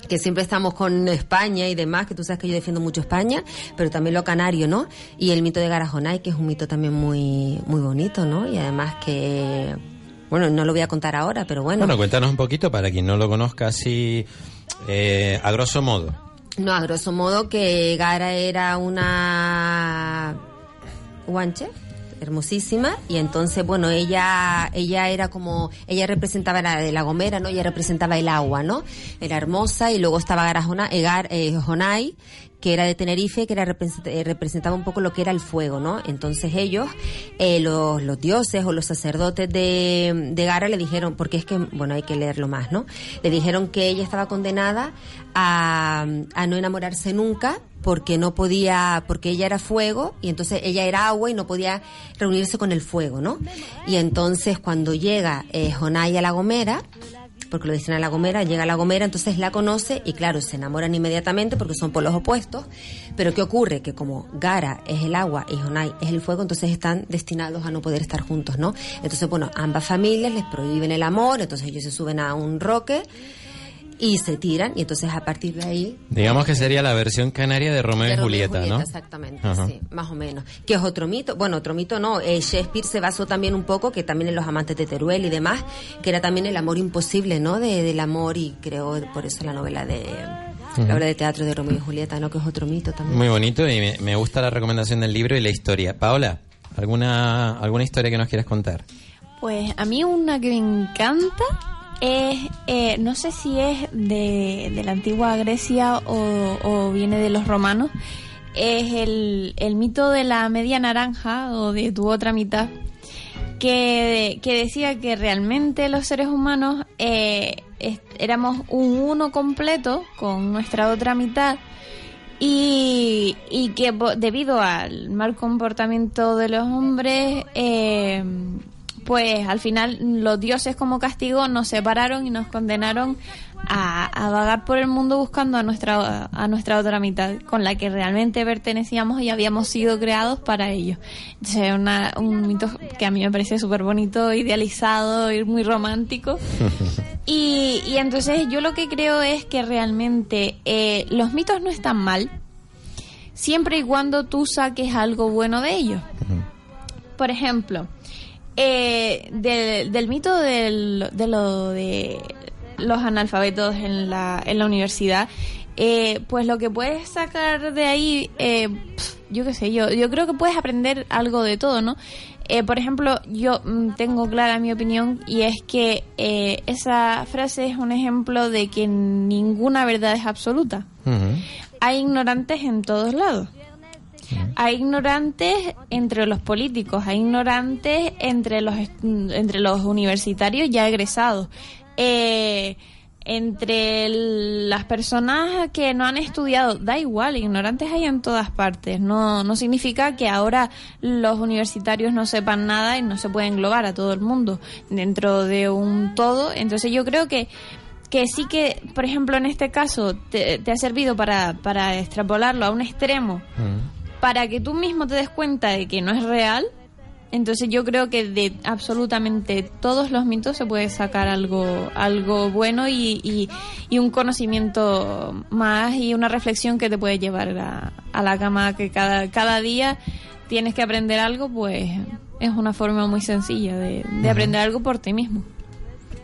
Que siempre estamos con España y demás, que tú sabes que yo defiendo mucho España, pero también lo canario, ¿no? Y el mito de Garajonay, que es un mito también muy, muy bonito, ¿no? Y además que, bueno, no lo voy a contar ahora, pero bueno. Bueno, cuéntanos un poquito para quien no lo conozca así, eh, a grosso modo. No, a grosso modo que Gara era una guanche hermosísima. Y entonces bueno ella ella era como ella representaba la de la gomera no ella representaba el agua no era hermosa y luego estaba Garajona, eh, eh, Jonay que era de Tenerife que era eh, representaba un poco lo que era el fuego no entonces ellos eh, los, los dioses o los sacerdotes de, de Gara le dijeron porque es que bueno hay que leerlo más no le dijeron que ella estaba condenada a, a no enamorarse nunca porque no podía, porque ella era fuego y entonces ella era agua y no podía reunirse con el fuego, ¿no? Y entonces cuando llega eh, a la Gomera, porque lo dicen a la Gomera, llega a la Gomera, entonces la conoce y claro, se enamoran inmediatamente porque son polos opuestos, pero ¿qué ocurre? Que como Gara es el agua y Jonay es el fuego, entonces están destinados a no poder estar juntos, ¿no? Entonces, bueno, ambas familias les prohíben el amor, entonces ellos se suben a un roque y se tiran y entonces a partir de ahí Digamos que sería la versión canaria de Romeo, de y Julieta, ¿no? Exactamente, Ajá. sí, más o menos. Que es otro mito, bueno, otro mito no, eh, Shakespeare se basó también un poco, que también en los amantes de Teruel y demás, que era también el amor imposible, ¿no? De, del amor y creo por eso la novela de... La obra de teatro de Romeo y Julieta, ¿no? Que es otro mito también. Muy bonito y me, me gusta la recomendación del libro y la historia. Paola, ¿alguna, alguna historia que nos quieras contar? Pues a mí una que me encanta es, eh, no sé si es de, la antigua Grecia o, viene de los romanos, es el, mito de la media naranja o de tu otra mitad, que, decía que realmente los seres humanos eh, éramos un uno completo con nuestra otra mitad y, y que debido al mal comportamiento de los hombres, eh, pues al final los dioses como castigo nos separaron y nos condenaron a, a vagar por el mundo buscando a nuestra, a nuestra otra mitad, con la que realmente pertenecíamos y habíamos sido creados para ello. Entonces, es una- un mito que a mí me parece súper bonito, idealizado y muy romántico. *laughs* Y, y entonces yo lo que creo es que realmente eh, los mitos no están mal, siempre y cuando tú saques algo bueno de ellos. Por ejemplo, eh, del, del mito del- de lo de los analfabetos en la, en la universidad, eh, pues lo que puedes sacar de ahí, eh, yo qué sé, yo, yo creo que puedes aprender algo de todo, ¿no? Eh, por ejemplo, yo mm, tengo clara mi opinión y es que eh, esa frase es un ejemplo de que ninguna verdad es absoluta. Hay ignorantes en todos lados. Hay ignorantes entre los políticos, hay ignorantes entre los entre los universitarios ya egresados. Eh, entre el- las personas que no han estudiado, da igual, ignorantes hay en todas partes. No, no significa que ahora los universitarios no sepan nada y no se puede englobar a todo el mundo dentro de un todo. Entonces yo creo que que sí que, por ejemplo, en este caso te, te ha servido para, para extrapolarlo a un extremo, para que tú mismo te des cuenta de que no es real. Entonces yo creo que de absolutamente todos los mitos se puede sacar algo, algo bueno y, y, y un conocimiento más y una reflexión que te puede llevar a, a la cama que cada, cada día tienes que aprender algo, pues es una forma muy sencilla de, de aprender algo por ti mismo.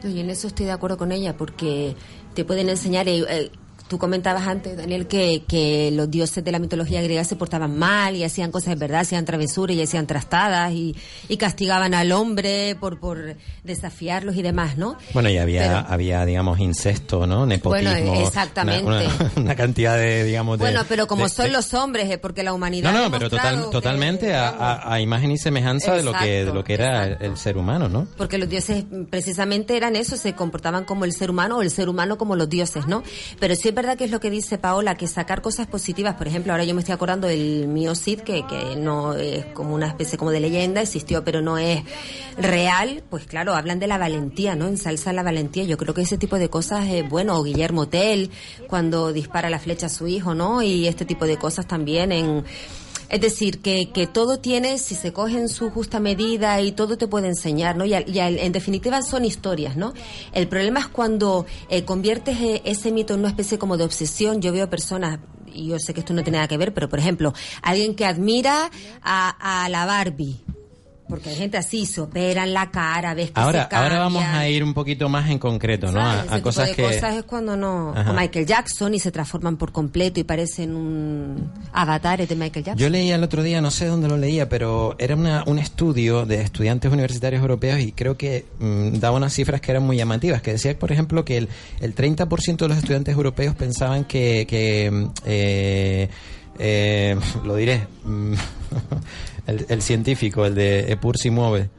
Y en eso estoy de acuerdo con ella, porque te pueden enseñar. eh, eh, tú comentabas antes, Daniel, que, que los dioses de la mitología griega se portaban mal y hacían cosas de verdad, hacían travesuras y hacían trastadas y, y castigaban al hombre por, por desafiarlos y demás, ¿no? Bueno, y había, Pero- había digamos, incesto, ¿no? Nepotismo. Bueno, exactamente. Una, una- *laughs* una cantidad de, digamos, de... Bueno, pero como de- son de- los hombres, eh, porque la humanidad. No, no, pero total, que, totalmente a, a- a imagen y semejanza de lo que, de lo que era el, exacto. el ser humano, ¿no? Porque los dioses precisamente eran eso, se comportaban como el ser humano o el ser humano como los dioses, ¿no? Pero es verdad que es lo que dice Paola, que sacar cosas positivas, por ejemplo, ahora yo me estoy acordando del mío Cid, que, que no es como una especie como de leyenda, existió pero no es real, pues claro, hablan de la valentía, ¿no? Ensalzan la valentía, yo creo que ese tipo de cosas es bueno, o Guillermo Tell, cuando dispara la flecha a su hijo, ¿no? Y este tipo de cosas también en... Es decir, que, que todo tiene, si se coge en su justa medida y todo te puede enseñar, ¿no? Y, y en definitiva son historias, ¿no? El problema es cuando eh, conviertes eh, ese mito en una especie como de obsesión. Yo veo personas, y yo sé que esto no tiene nada que ver, pero por ejemplo, alguien que admira a, a la Barbie. Porque hay gente así, se operan la cara, ves que Ahora, se ahora vamos a ir un poquito más en concreto, ¿no? A, a tipo cosas de que... cosas es cuando no... Ajá. O Michael Jackson y se transforman por completo y parecen un avatares de Michael Jackson. Yo leía el otro día, no sé dónde lo leía, pero era una- un estudio de estudiantes universitarios europeos y creo que mm, daba unas cifras que eran muy llamativas, que decía, por ejemplo, que el, el 30% de los estudiantes europeos pensaban que... que, mm, eh, eh, *laughs* lo diré, mm, *laughs* el, el científico, el de Epur si mueve,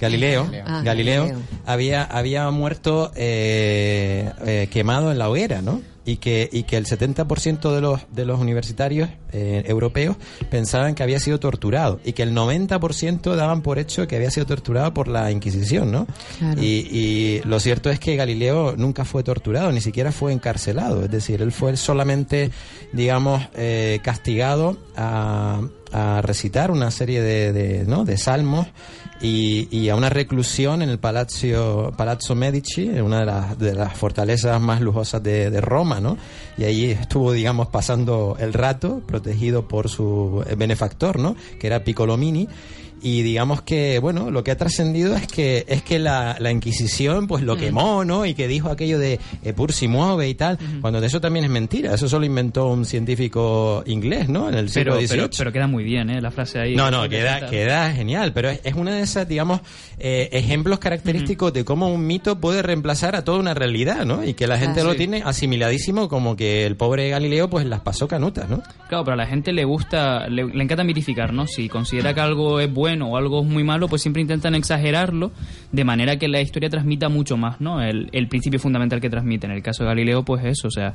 Galileo, Ah, Galileo, Galileo. había, había muerto eh, eh, quemado en la hoguera, ¿no? Y que, y que el 70% de los, de los universitarios eh, europeos pensaban que había sido torturado y que el 90% daban por hecho que había sido torturado por la Inquisición, ¿no? Claro. Y, y lo cierto es que Galileo nunca fue torturado, ni siquiera fue encarcelado, es decir, él fue solamente, digamos, eh, castigado a, a recitar una serie de, de, ¿no? de salmos y, y a una reclusión en el Palazzo, Palazzo Medici, una de las, de las fortalezas más lujosas de, de Roma, ¿no? Y allí estuvo, digamos, pasando el rato, protegido por su benefactor, ¿no? Que era Piccolomini. Y digamos que, bueno, lo que ha trascendido es que es que la, la Inquisición pues lo quemó, ¿no? Y que dijo aquello de Epur si mueve y tal, cuando de eso también es mentira. Eso solo inventó un científico inglés, ¿no? En el siglo Pero, XVIII. pero, pero queda muy bien, ¿eh? La frase ahí. No, no, Que queda, queda genial, pero es, es una de esas, digamos, eh, ejemplos característicos de cómo un mito puede reemplazar a toda una realidad, ¿no? Y que la gente lo Sí. tiene asimiladísimo como que el pobre Galileo pues las pasó canutas, ¿no? Claro, pero a la gente le gusta, le, le encanta mitificar, ¿no? Si considera que algo es bueno o algo muy malo, pues siempre intentan exagerarlo de manera que la historia transmita mucho más, ¿no? El, principio fundamental que transmite. En el caso de Galileo, pues eso, o sea,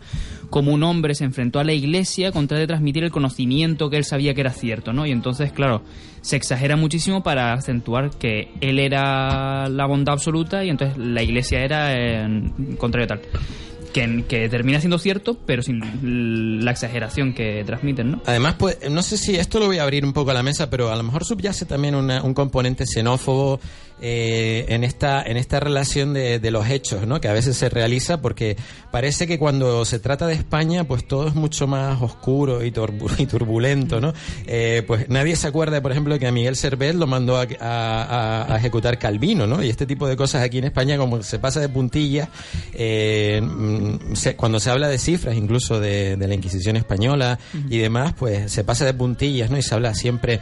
como un hombre se enfrentó a la iglesia con tal de transmitir el conocimiento que él sabía que era cierto, ¿no? Y entonces, claro, se exagera muchísimo para acentuar que él era la bondad absoluta y entonces la iglesia era en contrario tal. Que, que termina siendo cierto, pero sin la exageración que transmiten, ¿no? Además, pues, no sé si esto lo voy a abrir un poco a la mesa, pero a lo mejor subyace también una- un componente xenófobo eh, en esta en esta relación de, de los hechos, ¿no? Que a veces se realiza porque parece que cuando se trata de España, pues todo es mucho más oscuro y, turbu- y turbulento, ¿no? Eh, pues nadie se acuerda, por ejemplo, que a Miguel Servet lo mandó a, a- a- ejecutar Calvino, ¿no? Y este tipo de cosas aquí en España, como se pasa de puntillas, eh, se- cuando se habla de cifras, incluso de, de la Inquisición española y demás, pues se pasa de puntillas, ¿no? Y se habla siempre,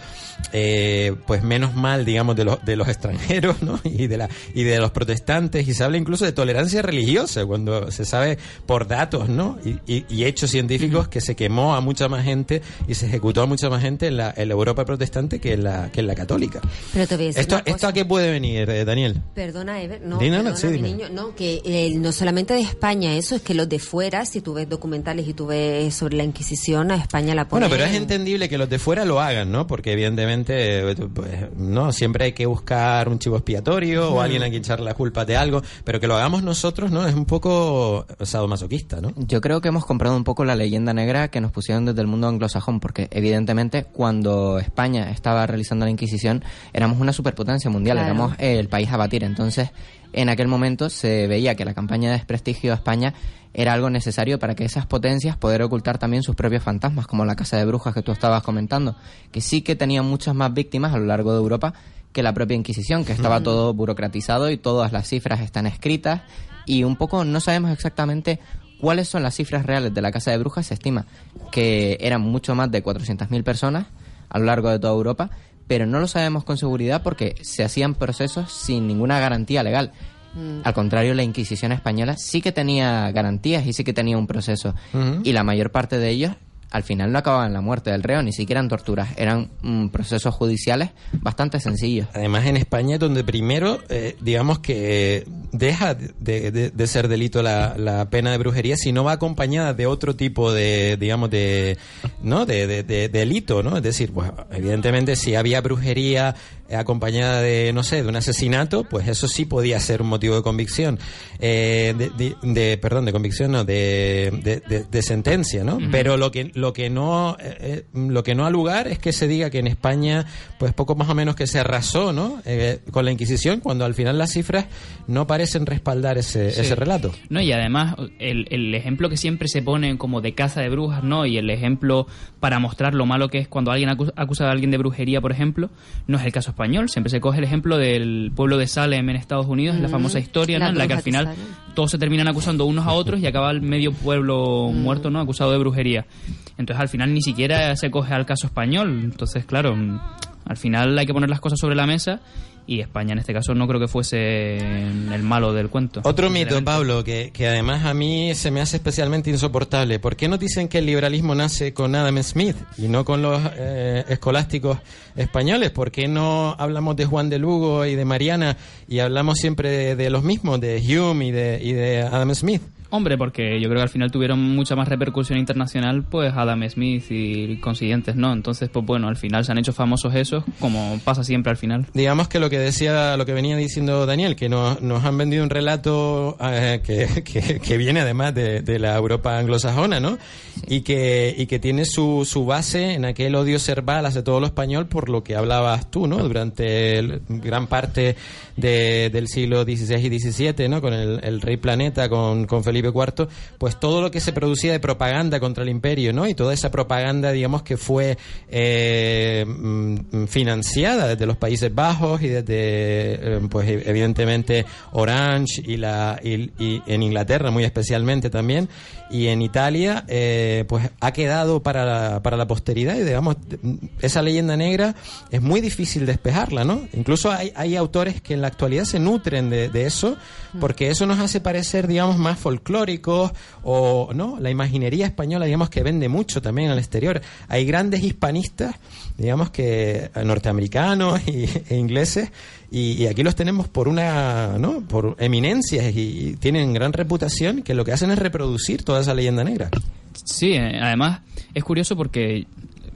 eh, pues menos mal, digamos, de los, de los extranjeros, ¿no? *laughs* Y de, la, y de los protestantes, y se habla incluso de tolerancia religiosa, cuando se sabe por datos, ¿no? Y, y- y hechos científicos que se quemó a mucha más gente y se ejecutó a mucha más gente en la, en la Europa protestante que en la, que en la católica. Pero te voy a decir ¿Esto. ¿Esto a qué puede venir, eh, Daniel? Perdona, Ever, no, perdona, sí, mi niño, no, que eh, no solamente de España, eso es que los de fuera, si tú ves documentales y tú ves sobre la Inquisición, a España la ponen... Bueno, pero es entendible que los de fuera lo hagan, ¿no? Porque evidentemente, pues, no, siempre hay que buscar un chivo expiatorio o alguien a quien echarle la culpa de algo, pero que lo hagamos nosotros, ¿no? Es un poco sadomasoquista, ¿no? Yo creo que hemos comprado un poco la leyenda negra que nos pusieron desde el mundo anglosajón, porque evidentemente cuando España estaba realizando la Inquisición éramos una superpotencia mundial, Claro. éramos el país a batir. Entonces, en aquel momento se veía que la campaña de desprestigio a España era algo necesario para que esas potencias poder ocultar también sus propios fantasmas, como la Casa de Brujas que tú estabas comentando, que sí que tenían muchas más víctimas a lo largo de Europa que la propia Inquisición, que estaba todo burocratizado y todas las cifras están escritas y un poco no sabemos exactamente cuáles son las cifras reales de la Casa de Brujas. Se estima que eran mucho más de 400.000 personas a lo largo de toda Europa, pero no lo sabemos con seguridad porque se hacían procesos sin ninguna garantía legal. Al contrario, la Inquisición española sí que tenía garantías y sí que tenía un proceso. Y la mayor parte de ellos al final no acababan la muerte del reo, ni siquiera en torturas. Eran mm, procesos judiciales bastante sencillos. Además, en España, donde primero, eh, digamos que deja de, de- ser delito la, pena de brujería si no va acompañada de otro tipo de, digamos, de, ¿no? De, de- de delito, ¿no? Es decir, pues, evidentemente, si había brujería eh, acompañada de, no sé, de un asesinato, pues eso sí podía ser un motivo de convicción. Eh, de, de- de- perdón, de convicción, no, de, de, sentencia, ¿no? Pero lo que, lo que no, eh, eh, lo que no ha lugar es que se diga que en España, pues poco más o menos que se arrasó, ¿no? Eh, con la Inquisición, cuando al final las cifras no parecen respaldar ese, Sí. ese relato. No, y además el, el ejemplo que siempre se pone como de caza de brujas, ¿no? Y el ejemplo para mostrar lo malo que es cuando alguien acusa, acusa a alguien de brujería, por ejemplo, no es el caso español. Siempre se coge el ejemplo del pueblo de Salem en Estados Unidos, la Mm, famosa historia, la ¿no? En la que al final todos se terminan acusando unos a otros y acaba el medio pueblo Mm. muerto, ¿no? Acusado de brujería. Entonces al final ni siquiera se coge al caso español. Entonces, claro, mm, al final hay que poner las cosas sobre la mesa y España en este caso no creo que fuese el malo del cuento. Otro mito. Pablo, que, que además a mí se me hace especialmente insoportable. ¿Por qué nos dicen que el liberalismo nace con Adam Smith y no con los eh, escolásticos españoles? ¿Por qué no hablamos de Juan de Lugo y de Mariana y hablamos siempre de, de los mismos, de Hume y de, y de Adam Smith? Hombre, porque yo creo que al final tuvieron mucha más repercusión internacional, pues Adam Smith y consiguientes, ¿no? Entonces, pues bueno, al final se han hecho famosos esos, como pasa siempre al final. Digamos que lo que decía, lo que venía diciendo Daniel, que nos, nos han vendido un relato eh, *laughs* que, que- viene además de, de la Europa anglosajona, ¿no? Y que, y que tiene su, su base en aquel odio cerval hacia todo lo español por lo que hablabas tú, ¿no? Durante el- gran parte de- del siglo XVI y XVII, ¿no? Con el, el rey planeta, con, con Felipe IV, pues todo lo que se producía de propaganda contra el imperio, ¿no? Y toda esa propaganda, digamos, que fue eh, mm, financiada desde los Países Bajos y desde, eh, pues evidentemente, Orange y, la, y, en Inglaterra muy especialmente también, y en Italia, eh, pues ha quedado para la, para la posteridad y, digamos, esa leyenda negra es muy difícil despejarla, ¿no? Incluso hay, hay autores que en la actualidad se nutren de, eso, porque eso nos hace parecer, digamos, más o, ¿no? La imaginería española, digamos, que vende mucho también al exterior. Hay grandes hispanistas, digamos, que eh, norteamericanos y, e ingleses, y, aquí los tenemos por una, ¿no? Por eminencias y, tienen gran reputación, que lo que hacen es reproducir toda esa leyenda negra. Sí, además es curioso porque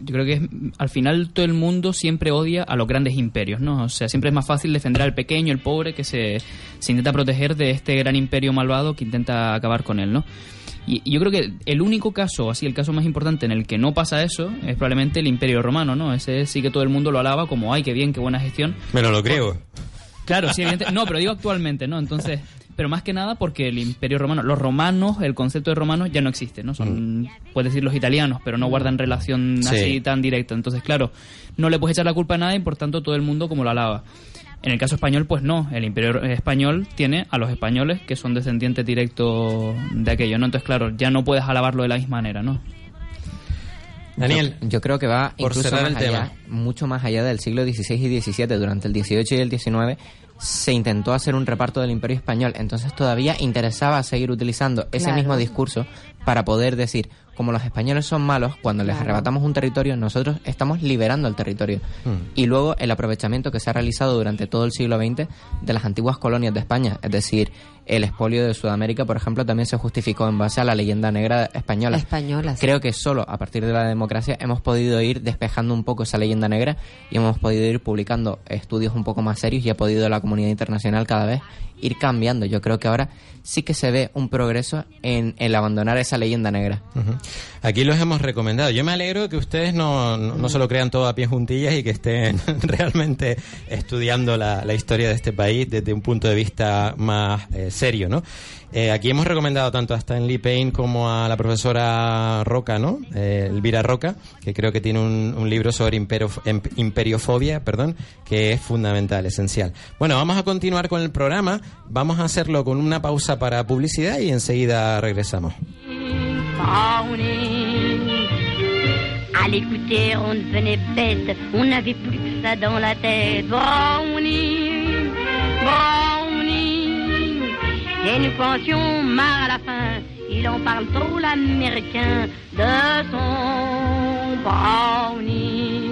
yo creo que es- al final todo el mundo siempre odia a los grandes imperios, ¿no? O sea, siempre es más fácil defender al pequeño, el pobre, que se, se intenta proteger de este gran imperio malvado que intenta acabar con él, ¿no? Y, y yo creo que el único caso, así el caso más importante en el que no pasa eso, es probablemente el imperio romano, ¿no? Ese sí que todo el mundo lo alaba como, ay, qué bien, qué buena gestión. Menos los griegos. Claro, sí, evidente. No, pero digo actualmente, ¿no? Entonces, pero más que nada porque el Imperio Romano, los romanos, el concepto de romanos ya no existe, ¿no? Son, puedes decir los italianos, pero no guardan relación Sí. así tan directa. Entonces, claro, no le puedes echar la culpa a nadie y por tanto todo el mundo como lo alaba. En el caso español, pues no. El imperio español tiene a los españoles que son descendientes directos de aquello, ¿no? Entonces, claro, ya no puedes alabarlo de la misma manera, ¿no? Daniel, yo, yo creo que va por incluso más el allá, tema. mucho más allá del siglo XVI y XVII. Durante el XVIII y el XIX se intentó hacer un reparto del Imperio Español, entonces todavía interesaba seguir utilizando ese Claro. mismo discurso para poder decir, como los españoles son malos, cuando les Claro. arrebatamos un territorio, nosotros estamos liberando el territorio. Hmm. Y luego el aprovechamiento que se ha realizado durante todo el siglo XX de las antiguas colonias de España, es decir, el expolio de Sudamérica, por ejemplo, también se justificó en base a la leyenda negra española. Española, sí. Creo que solo a partir de la democracia hemos podido ir despejando un poco esa leyenda negra y hemos podido ir publicando estudios un poco más serios y ha podido la comunidad internacional cada vez ir cambiando. Yo creo que ahora sí que se ve un progreso en el abandonar esa leyenda negra. Aquí los hemos recomendado. Yo me alegro que ustedes no, no, no se lo crean todo a pies juntillas y que estén *laughs* realmente estudiando la, la historia de este país desde un punto de vista más eh, serio, ¿no? Eh, aquí hemos recomendado tanto a Stanley Payne como a la profesora Roca, ¿no? Eh, Elvira Roca, que creo que tiene un, libro sobre em- imperiofobia, perdón, que es fundamental, esencial. Bueno, vamos a continuar con el programa. Vamos a hacerlo con una pausa para publicidad y enseguida regresamos. Brownie. Et nous pensions marre à la fin, il en parle trop l'américain de son Brownie.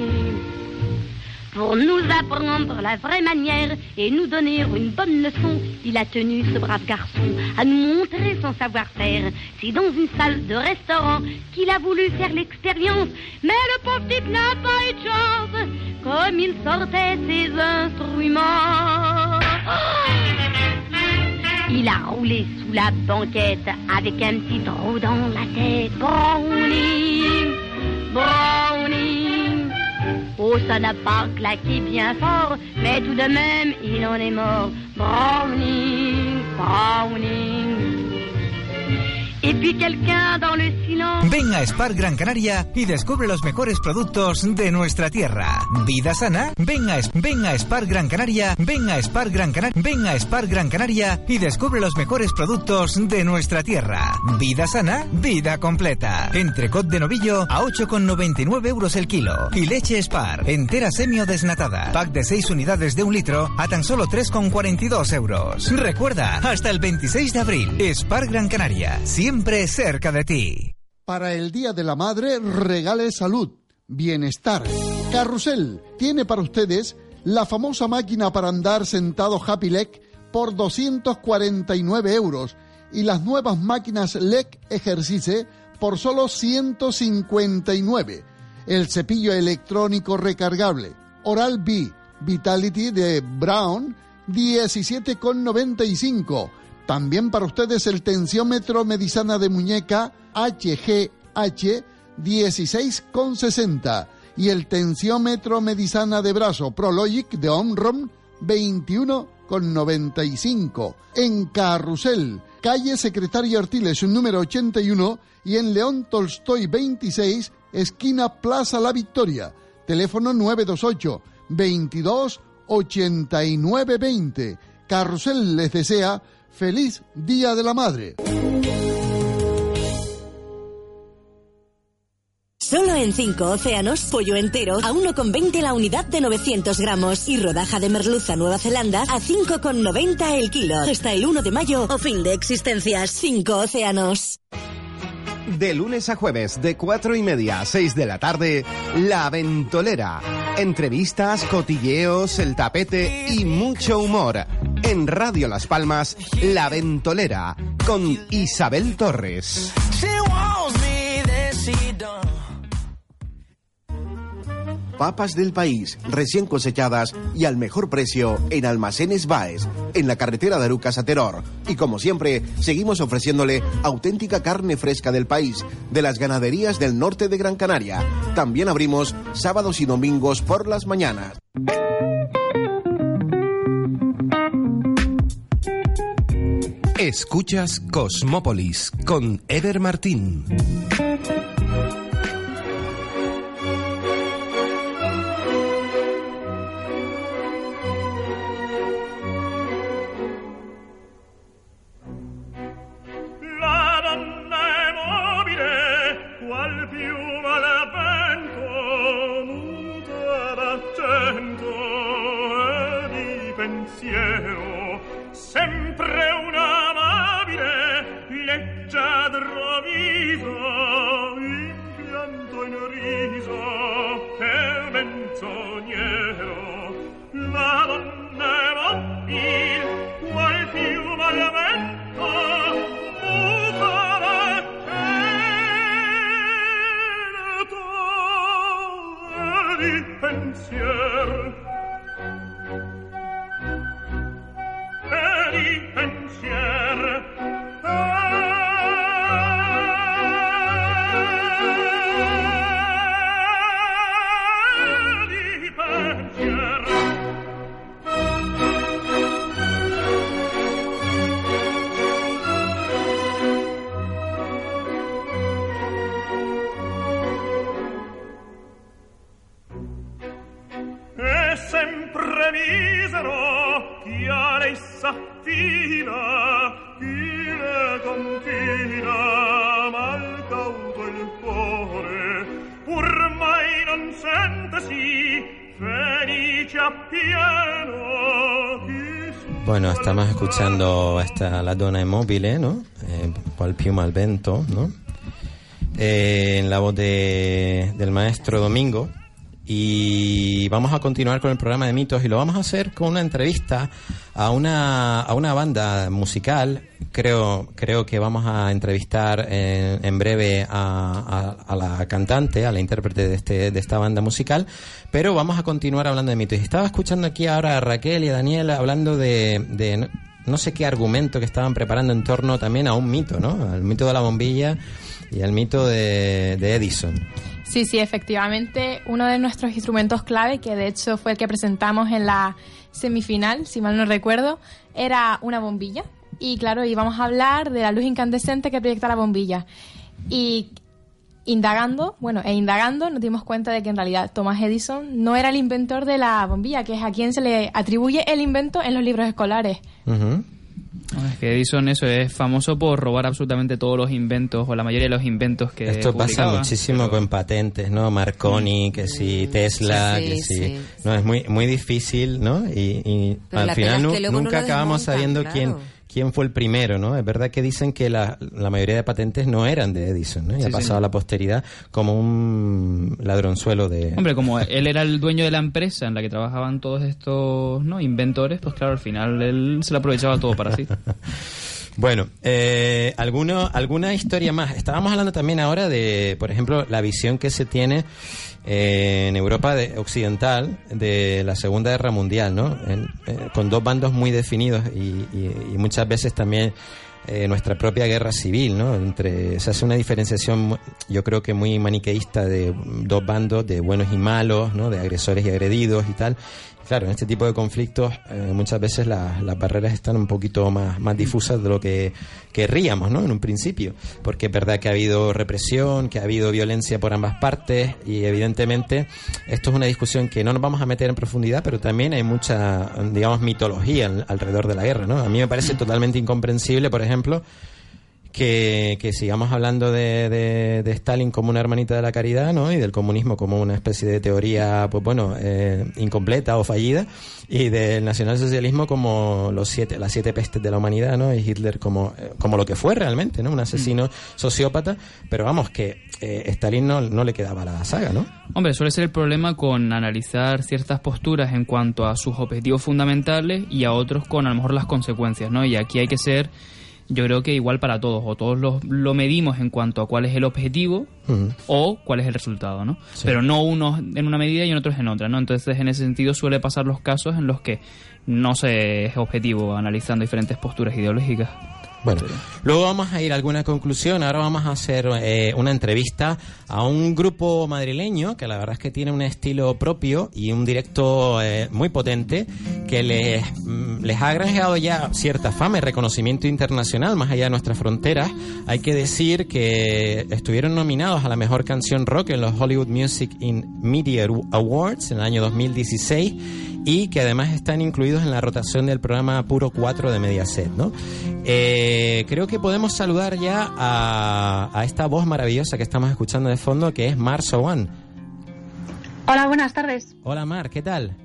Pour nous apprendre la vraie manière et nous donner une bonne leçon, il a tenu ce brave garçon à nous montrer son savoir-faire. C'est dans une salle de restaurant qu'il a voulu faire l'expérience, mais le pauvre type n'a pas eu de chance, comme il sortait ses instruments. Il a roulé sous la banquette avec un petit trou dans la tête. Brownie, Brownie. Oh, ça n'a pas claqué bien fort, mais tout de même, il en est mort. Brownie, Brownie. Ven a Spar Gran Canaria y descubre los mejores productos de nuestra tierra. ¿Vida sana? Ven a, Spar Gran Canaria, ven a Spar Gran Canaria, ven a Spar Gran Canaria y descubre los mejores productos de nuestra tierra. ¿Vida sana? Vida completa. Entrecot de novillo a 8,99 euros el kilo. Y leche Spar, entera semio desnatada. Pack de 6 unidades de un litro a tan solo 3,42 euros. Recuerda, hasta el 26 de abril, Spar Gran Canaria, siempre cerca de ti. Para el Día de la Madre, regale salud, bienestar. Carrusel tiene para ustedes la famosa máquina para andar sentado Happy Leg por 249 euros y las nuevas máquinas Leg Ejercice por solo 159. El cepillo electrónico recargable Oral B Vitality de Brown 17,95. También para ustedes el tensiómetro medicina de muñeca HGH 16,60 y el tensiómetro medicina de brazo Prologic de Omron 21,95. En Carrusel, calle Secretario Artiles, número 81 y en León Tolstoy 26, esquina Plaza La Victoria. Teléfono 928 22 89 20. Carrusel les desea feliz Día de la Madre. Solo en 5 océanos, pollo entero a 1,20 la unidad de 900 gramos y rodaja de merluza Nueva Zelanda a 5,90 el kilo. Hasta el 1 de mayo o fin de existencias. 5 océanos. De lunes a jueves, de cuatro y media a 6 de la tarde, La Ventolera. Entrevistas, cotilleos, el tapete y mucho humor. En Radio Las Palmas, La Ventolera, con Isabel Torres. Papas del país, recién cosechadas y al mejor precio en Almacenes Baez, en la carretera de Arucas a Teror. Y como siempre, seguimos ofreciéndole auténtica carne fresca del país, de las ganaderías del norte de Gran Canaria. También abrimos sábados y domingos por las mañanas. Escuchas Cosmópolis con Ever Martín. Escuchando esta La Donna è Mobile, ¿no? Eh, piuma al vento, ¿no? Eh, en la voz de, del maestro Domingo. Y vamos a continuar con el programa de mitos y lo vamos a hacer con una entrevista a una, a una banda musical. Creo, creo que vamos a entrevistar en, en breve a, a- la cantante, a la intérprete de, este, de esta banda musical, pero vamos a continuar hablando de mitos. Estaba escuchando aquí ahora a Raquel y a Daniel hablando de, de no- sé qué argumento que estaban preparando en torno también a un mito, ¿no? Al mito de la bombilla y al mito de, de Edison. Sí, sí, efectivamente, uno de nuestros instrumentos clave, que de hecho fue el que presentamos en la semifinal, si mal no recuerdo, era una bombilla. Y claro, íbamos a hablar de la luz incandescente que proyecta la bombilla. Y indagando, bueno, e indagando, nos dimos cuenta de que en realidad Thomas Edison no era el inventor de la bombilla, que es a quien se le atribuye el invento en los libros escolares. Es que Edison eso es famoso por robar absolutamente todos los inventos o la mayoría de los inventos que Esto pasa muchísimo con patentes, ¿no? Marconi, que si Tesla, Sí, que sí. No, es muy muy difícil, ¿no? Y, y al final es que nunca acabamos sabiendo claro. quién quién fue el primero, ¿no? Es verdad que dicen que la, la mayoría de patentes no eran de Edison, ¿no? Y Sí, ha sí. pasado a la posteridad como un ladronzuelo de... Hombre, como él era el dueño de la empresa en la que trabajaban todos estos ¿no? inventores, pues claro, al final él se lo aprovechaba todo para sí. *laughs* Bueno, eh, ¿alguno, ¿alguna historia más? Estábamos hablando también ahora de, por ejemplo, la visión que se tiene eh, en Europa de- occidental de la Segunda Guerra Mundial, ¿no? Eh, con dos bandos muy definidos y, y- y muchas veces también eh, nuestra propia guerra civil, ¿no? Entre, se hace una diferenciación, yo creo que muy maniqueísta de dos bandos, de buenos y malos, ¿no? De agresores y agredidos y tal. Claro, en este tipo de conflictos eh, muchas veces la- las barreras están un poquito más, más difusas de lo que querríamos, ¿no? En un principio, porque es verdad que ha habido represión, que ha habido violencia por ambas partes y evidentemente esto es una discusión que no nos vamos a meter en profundidad, pero también hay mucha, digamos, mitología al- alrededor de la guerra, ¿no? A mí me parece totalmente incomprensible, por ejemplo, que, que sigamos hablando de, de- de Stalin como una hermanita de la caridad, ¿no? Y del comunismo como una especie de teoría, pues bueno, eh, incompleta o fallida, y del nacionalsocialismo como los siete, las siete pestes de la humanidad, ¿no? Y Hitler como, eh, como lo que fue realmente, ¿no? Un asesino sociópata, pero vamos, que eh, Stalin no, no le quedaba la saga, ¿no? Hombre, suele ser el problema con analizar ciertas posturas en cuanto a sus objetivos fundamentales y a otros con a lo mejor las consecuencias, ¿no? Y aquí hay que ser, yo creo que igual para todos, o todos los- lo medimos en cuanto a cuál es el objetivo o cuál es el resultado, ¿no? Sí. Pero no unos en una medida y otros en otra, ¿no? Entonces, en ese sentido suele pasar los casos en los que no se es objetivo analizando diferentes posturas ideológicas. Bueno, luego vamos a ir a alguna conclusión. Ahora vamos a hacer eh, una entrevista a un grupo madrileño que la verdad es que tiene un estilo propio y un directo eh, muy potente que les, mm, les ha granjeado ya cierta fama y reconocimiento internacional más allá de nuestras fronteras. Hay que decir que estuvieron nominados a la mejor canción rock en los Hollywood Music in Media Awards en el año 2016 y que además están incluidos en la rotación del programa Puro 4 de Mediaset, ¿no? Eh, creo que podemos saludar ya a, a esta voz maravillosa que estamos escuchando de fondo, que es Mar Sowan. Hola, buenas tardes. Hola Mar, ¿qué tal?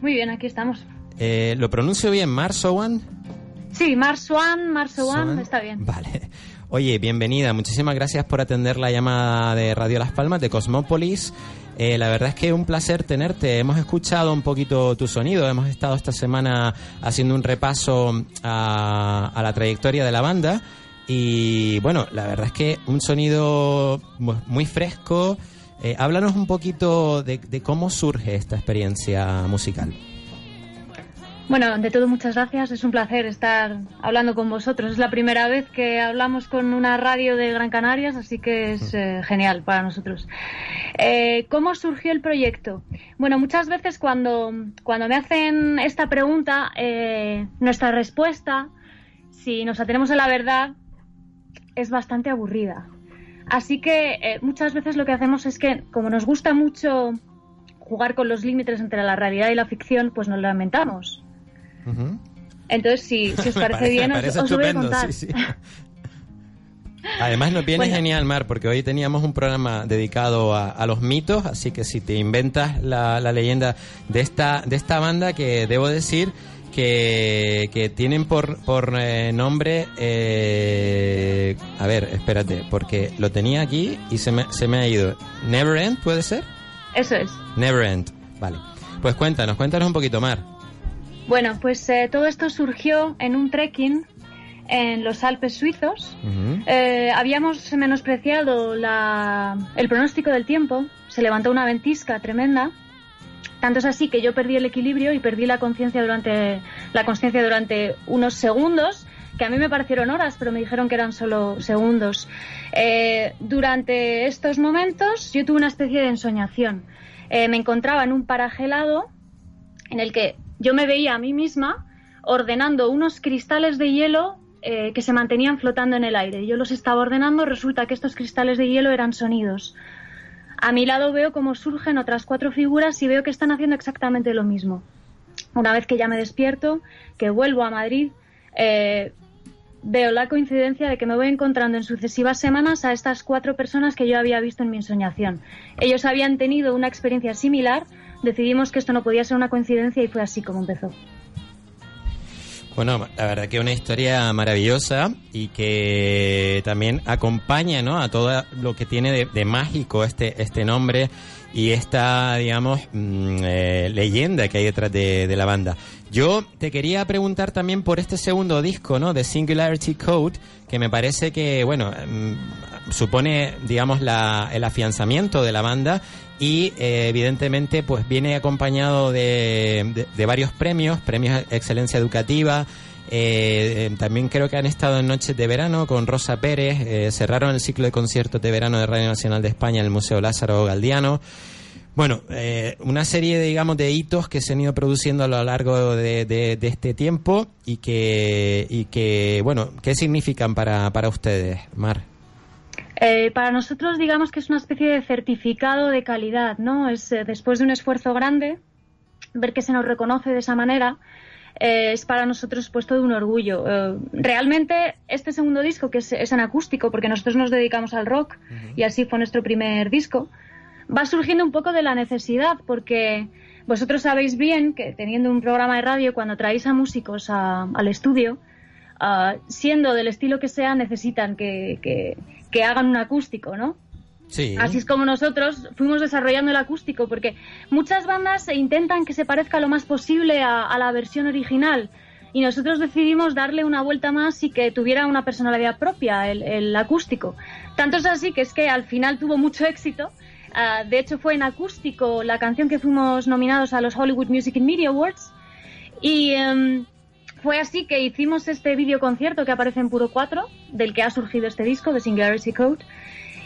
Muy bien, aquí estamos. Eh, ¿Lo pronuncio bien? Marsowan. Sí, Mars One, Mars Swan. One, está bien. Vale. Oye, bienvenida. Muchísimas gracias por atender la llamada de Radio Las Palmas de Cosmópolis. Eh, la verdad es que un placer tenerte. Hemos escuchado un poquito tu sonido. Hemos estado esta semana haciendo un repaso a, la trayectoria de la banda. Y bueno, la verdad es que un sonido mu- muy fresco. Eh, háblanos un poquito de, de cómo surge esta experiencia musical. Bueno, de todo muchas gracias. Es un placer estar hablando con vosotros. Es la primera vez que hablamos con una radio de Gran Canarias, así que es eh, genial para nosotros. Eh, ¿Cómo surgió el proyecto? Bueno, muchas veces cuando, cuando me hacen esta pregunta, eh, nuestra respuesta, si nos atenemos a la verdad, es bastante aburrida. Así que eh, muchas veces lo que hacemos es que, como nos gusta mucho jugar con los límites entre la realidad y la ficción, pues nos Entonces, si, si os *laughs* Me parece, bien, os, parece os lo voy a contar. sí, sí. Además nos viene Bueno. genial, Mar, porque hoy teníamos un programa dedicado a, a los mitos, así que si te inventas la, la leyenda de esta, de esta banda, que debo decir que, que tienen por, por eh, nombre... eh, a ver, espérate, porque lo tenía aquí y se me, se me ha ido. Never End, ¿puede ser? Eso es. Never End, vale. Pues cuéntanos, cuéntanos un poquito, Mar. Bueno, pues eh, todo esto surgió en un trekking en los Alpes suizos. Eh, habíamos menospreciado la- el pronóstico del tiempo, se levantó una ventisca tremenda. Tanto es así que yo perdí el equilibrio y perdí la conciencia durante la conciencia durante unos segundos, que a mí me parecieron horas, pero me dijeron que eran solo segundos. Eh, durante estos momentos yo tuve una especie de ensoñación. Eh, me encontraba en un paraje helado en el que yo me veía a mí misma ordenando unos cristales de hielo eh, que se mantenían flotando en el aire. Yo los estaba ordenando, resulta que estos cristales de hielo eran sonidos. A mi lado veo cómo surgen otras cuatro figuras y veo que están haciendo exactamente lo mismo. Una vez que ya me despierto, que vuelvo a Madrid, eh, veo la coincidencia de que me voy encontrando en sucesivas semanas a estas cuatro personas que yo había visto en mi ensoñación. Ellos habían tenido una experiencia similar, decidimos que esto no podía ser una coincidencia y fue así como empezó. Bueno, la verdad que una historia maravillosa y que también acompaña ¿no? a todo lo que tiene de, mágico este, este nombre y esta, digamos, mm, eh, leyenda que hay detrás de, de la banda. Yo te quería preguntar también por este segundo disco, ¿no? De Singularity Code, que me parece que, bueno, mm, supone, digamos, la, el afianzamiento de la banda y eh, evidentemente pues viene acompañado de, de- varios premios, premios excelencia educativa. eh, eh, también creo que han estado en Noches de Verano con Rosa Pérez, cerraron el ciclo de conciertos de verano de Radio Nacional de España en el Museo Lázaro Galdiano. Bueno, una serie, de, digamos, de hitos que se han ido produciendo a lo largo de, de- de este tiempo y que, y que, bueno, ¿qué significan para, para ustedes, Mar? Eh, para nosotros, digamos que es una especie de certificado de calidad, ¿no? Es eh, después de un esfuerzo grande, ver que se nos reconoce de esa manera, eh, es para nosotros pues todo un orgullo. Eh, realmente, este segundo disco, que es, es en acústico, porque nosotros nos dedicamos al rock, y así fue nuestro primer disco, va surgiendo un poco de la necesidad, porque vosotros sabéis bien que teniendo un programa de radio, cuando traéis a músicos a- al estudio, ah, siendo del estilo que sea, necesitan que, que- que hagan un acústico, ¿no? Sí. Así es como nosotros fuimos desarrollando el acústico, porque muchas bandas intentan que se parezca lo más posible a, a la versión original. Y nosotros decidimos darle una vuelta más y que tuviera una personalidad propia, el, el acústico. Tanto es así que es que al final tuvo mucho éxito. Ah, de hecho, fue en acústico la canción que fuimos nominados a los Hollywood Music and Media Awards. Y em, fue así que hicimos este videoconcierto que aparece en Puro 4, del que ha surgido este disco, de Singularity Code.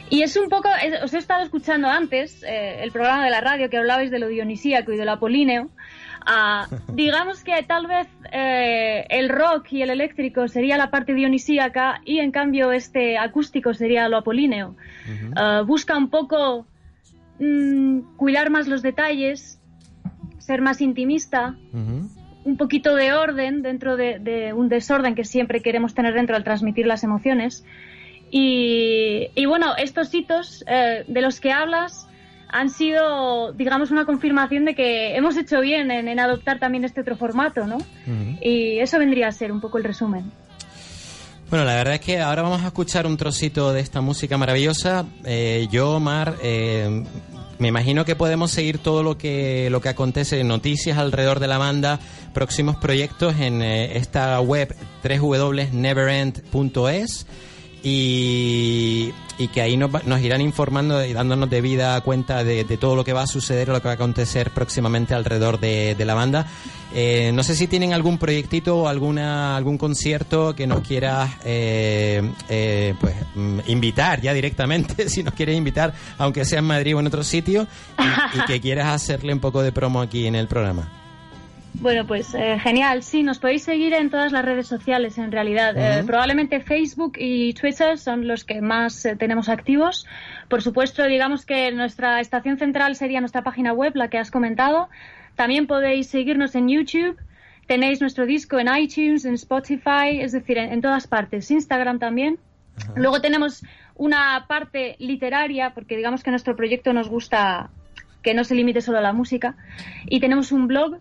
Y es un poco, os he estado escuchando antes eh, el programa de la radio que hablabais de lo dionisíaco y de lo apolíneo. Ah, *laughs* digamos que tal vez eh, el rock y el eléctrico sería la parte dionisíaca y en cambio este acústico sería lo apolíneo. Ah, busca un poco mm, cuidar más los detalles, ser más intimista, un poquito de orden dentro de, de un desorden que siempre queremos tener dentro al transmitir las emociones. Y, y bueno, estos hitos eh, de los que hablas han sido, digamos, una confirmación de que hemos hecho bien en, en adoptar también este otro formato, ¿no? Y eso vendría a ser un poco el resumen. Bueno, la verdad es que ahora vamos a escuchar un trocito de esta música maravillosa. Eh, yo, Omar, eh, me imagino que podemos seguir todo lo que, lo que acontece, noticias alrededor de la banda, próximos proyectos en eh, esta web www.neverend.es y, y que ahí nos, nos irán informando y dándonos debida cuenta de, de todo lo que va a suceder o lo que va a acontecer próximamente alrededor de, de la banda. Eh, no sé si tienen algún proyectito o alguna, algún concierto que nos quieras eh, eh, pues, mm, invitar ya directamente, *laughs* si nos quieres invitar, aunque sea en Madrid o en otro sitio, y que quieras hacerle un poco de promo aquí en el programa. Bueno, pues eh, genial. Sí, nos podéis seguir en todas las redes sociales, en realidad. Eh, probablemente Facebook y Twitter son los que más eh, tenemos activos. Por supuesto, digamos que nuestra estación central sería nuestra página web, la que has comentado. También podéis seguirnos en YouTube. Tenéis nuestro disco en iTunes, en Spotify, es decir, en, en todas partes. Instagram también. Luego tenemos una parte literaria, porque digamos que nuestro proyecto nos gusta que no se limite solo a la música. Y tenemos un blog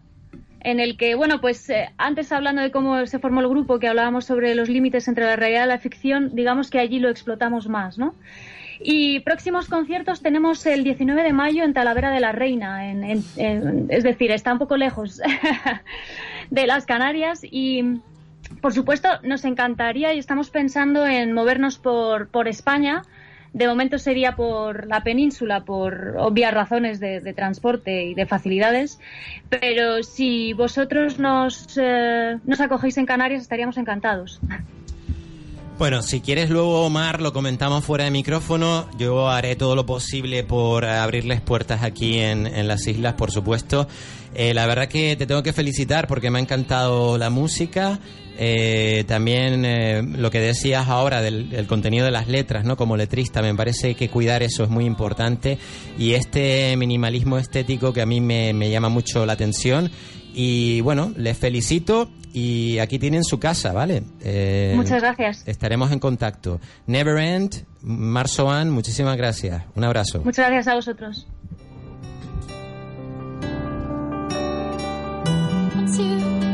en el que, bueno, pues eh, antes hablando de cómo se formó el grupo, que hablábamos sobre los límites entre la realidad y la ficción, digamos que allí lo explotamos más, ¿no? Y próximos conciertos tenemos el 19 de mayo en Talavera de la Reina, es decir, está un poco lejos *laughs* de las Canarias y por supuesto nos encantaría y estamos pensando en movernos por, por España. De momento sería por la península, por obvias razones de, transporte y de facilidades. Pero si vosotros nos, eh, nos acogéis en Canarias, estaríamos encantados. Bueno, si quieres luego, Omar, lo comentamos fuera de micrófono. Yo haré todo lo posible por abrirles puertas aquí en las islas, por supuesto. Eh, la verdad que te tengo que felicitar porque me ha encantado la música. Eh, también eh, lo que decías ahora del, del contenido de las letras, ¿no? Como letrista, me parece que cuidar eso es muy importante. Y este minimalismo estético que a mí me, me llama mucho la atención. Y bueno, les felicito y aquí tienen su casa, ¿vale? Eh, Muchas gracias. Estaremos en contacto. Never End, Marzoan, muchísimas gracias. Un abrazo. Muchas gracias a vosotros. to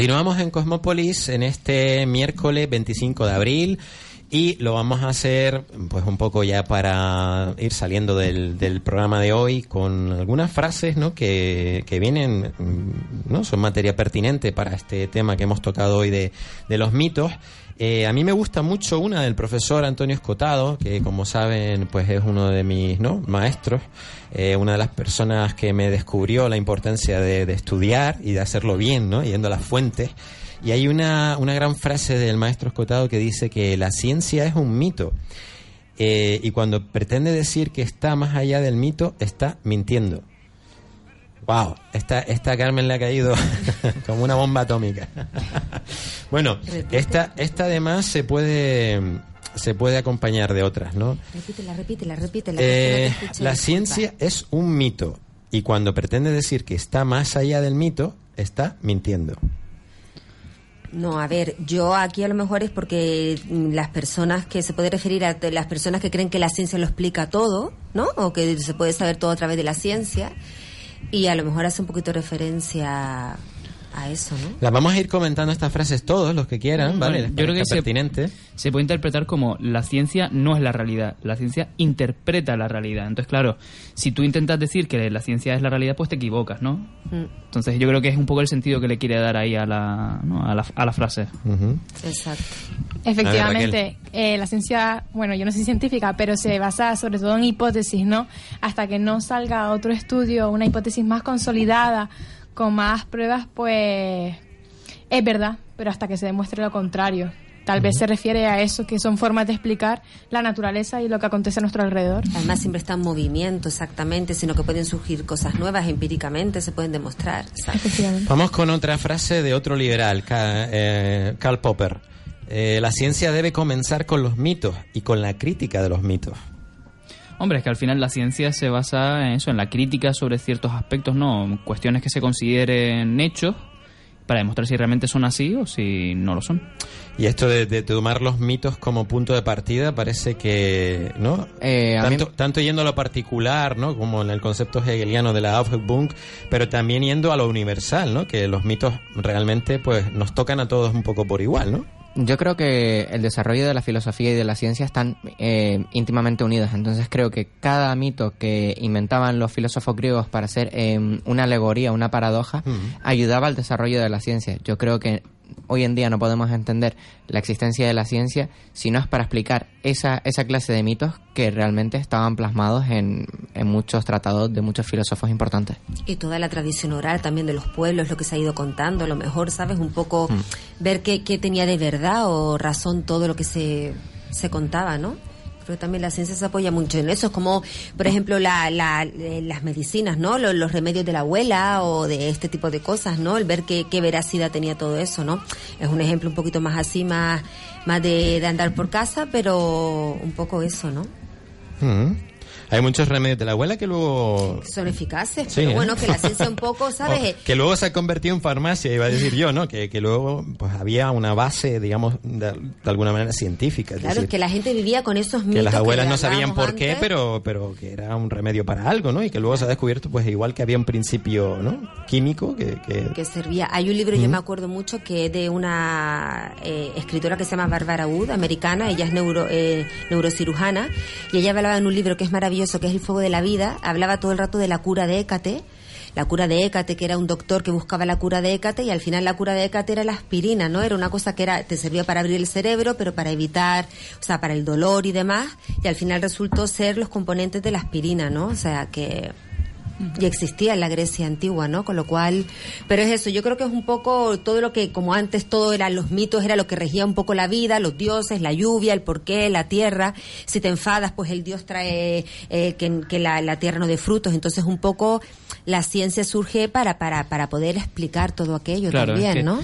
Continuamos en Cosmópolis en este miércoles 25 de abril y lo vamos a hacer pues un poco ya para ir saliendo del, programa de hoy con algunas frases ¿no? que, que vienen, ¿no? son materia pertinente para este tema que hemos tocado hoy de, de los mitos. Eh, a mí me gusta mucho una del profesor Antonio Escotado, que como saben, pues es uno de mis ¿no? maestros, eh, una de las personas que me descubrió la importancia de, estudiar y de hacerlo bien, ¿no? yendo a las fuentes. Y hay una, una gran frase del maestro Escotado que dice que la ciencia es un mito. Eh, y cuando pretende decir que está más allá del mito, está mintiendo. Wow, esta, esta Carmen le ha caído *laughs* como una bomba atómica. *laughs* bueno, esta, esta además se puede, se puede acompañar de otras, ¿no? Repítela, repítela, repítela. Eh, la ciencia es un mito y cuando pretende decir que está más allá del mito, está mintiendo. No, a ver, yo aquí a lo mejor es porque mm, las personas que se puede referir a las personas que creen que la ciencia lo explica todo, ¿no? O que se puede saber todo a través de la ciencia. Y a lo mejor hace un poquito referencia a eso, ¿no? Las vamos a ir comentando estas frases todos, los que quieran, ¿vale? Bueno, yo creo que se, pertinente. se puede interpretar como la ciencia no es la realidad, la ciencia interpreta la realidad. Entonces, claro, si tú intentas decir que la ciencia es la realidad, pues te equivocas, ¿no? Mm. Entonces, yo creo que es un poco el sentido que le quiere dar ahí a la, ¿no? a la, a la frase. Exacto. Efectivamente, eh, la ciencia, bueno, yo no soy científica, pero se basa sobre todo en hipótesis, ¿no? Hasta que no salga otro estudio, una hipótesis más consolidada, con más pruebas, pues es verdad, pero hasta que se demuestre lo contrario. Tal vez se refiere a eso, que son formas de explicar la naturaleza y lo que acontece a nuestro alrededor. Además siempre está en movimiento, exactamente, sino que pueden surgir cosas nuevas empíricamente, se pueden demostrar. Vamos con otra frase de otro liberal, eh, Karl Popper. Eh, la ciencia debe comenzar con los mitos y con la crítica de los mitos. Hombre, es que al final la ciencia se basa en eso, en la crítica sobre ciertos aspectos, ¿no? Cuestiones que se consideren hechos para demostrar si realmente son así o si no lo son. Y esto de, de tomar los mitos como punto de partida parece que, ¿no? Eh, mí- tanto, tanto yendo a lo particular, ¿no? Como en el concepto hegeliano de la Aufhebung, pero también yendo a lo universal, ¿no? Que los mitos realmente, pues, nos tocan a todos un poco por igual, ¿no? Yo creo que el desarrollo de la filosofía y de la ciencia están eh, íntimamente unidos. Entonces creo que cada mito que inventaban los filósofos griegos para hacer eh, una alegoría, una paradoja, ayudaba al desarrollo de la ciencia. Yo creo que hoy en día no podemos entender la existencia de la ciencia si no es para explicar esa, esa clase de mitos que realmente estaban plasmados en, en muchos tratados de muchos filósofos importantes. Y toda la tradición oral también de los pueblos, lo que se ha ido contando, a lo mejor, ¿sabes? Un poco ver qué, qué tenía de verdad o razón todo lo que se, se contaba, ¿no? Que también la ciencia se apoya mucho en eso. Es como, por ejemplo, la, la- eh, las medicinas, ¿no? Los, remedios de la abuela o de este tipo de cosas, ¿no? El ver qué, qué veracidad tenía todo eso, ¿no? Es un ejemplo un poquito más así, más, más de, de andar por casa, pero un poco eso, ¿no? Mm. Hay muchos remedios de la abuela que luego... Son eficaces, Sí, pero ¿eh? bueno, que la ciencia un poco, *laughs* ¿sabes? Oh, que luego se ha convertido en farmacia, iba a decir yo, ¿no? Que, que luego pues había una base, digamos, de, de alguna manera científica. Es Claro, decir, que la gente vivía con esos mitos. que las abuelas no hablábamos sabían por qué, antes. pero, pero que era un remedio para algo, ¿no? Y que luego se ha descubierto, pues igual que había un principio, ¿no? Químico que... que- que servía. Hay un libro, yo me acuerdo mucho, que es de una eh, escritora que se llama Barbara Wood, americana, ella es neuro, eh, neurocirujana, y ella hablaba en un libro que es maravilloso, que es El fuego de la vida, hablaba todo el rato de la cura de Hécate, la cura de Hécate, que era un doctor que buscaba la cura de Hécate, y al final la cura de Hécate era la aspirina, ¿no? Era una cosa que era, te servía para abrir el cerebro, pero para evitar, o sea, para el dolor y demás, y al final resultó ser los componentes de la aspirina, ¿no? O sea, que y existía en la Grecia antigua, ¿no? Con lo cual, pero es eso, yo creo que es un poco todo lo que, como antes todo eran los mitos, era lo que regía un poco la vida, los dioses, la lluvia, el porqué, la tierra. Si te enfadas, pues el dios trae eh, que, que la, la tierra no dé frutos. Entonces, un poco la ciencia surge para, para, para poder explicar todo aquello Claro, es también, que ¿no?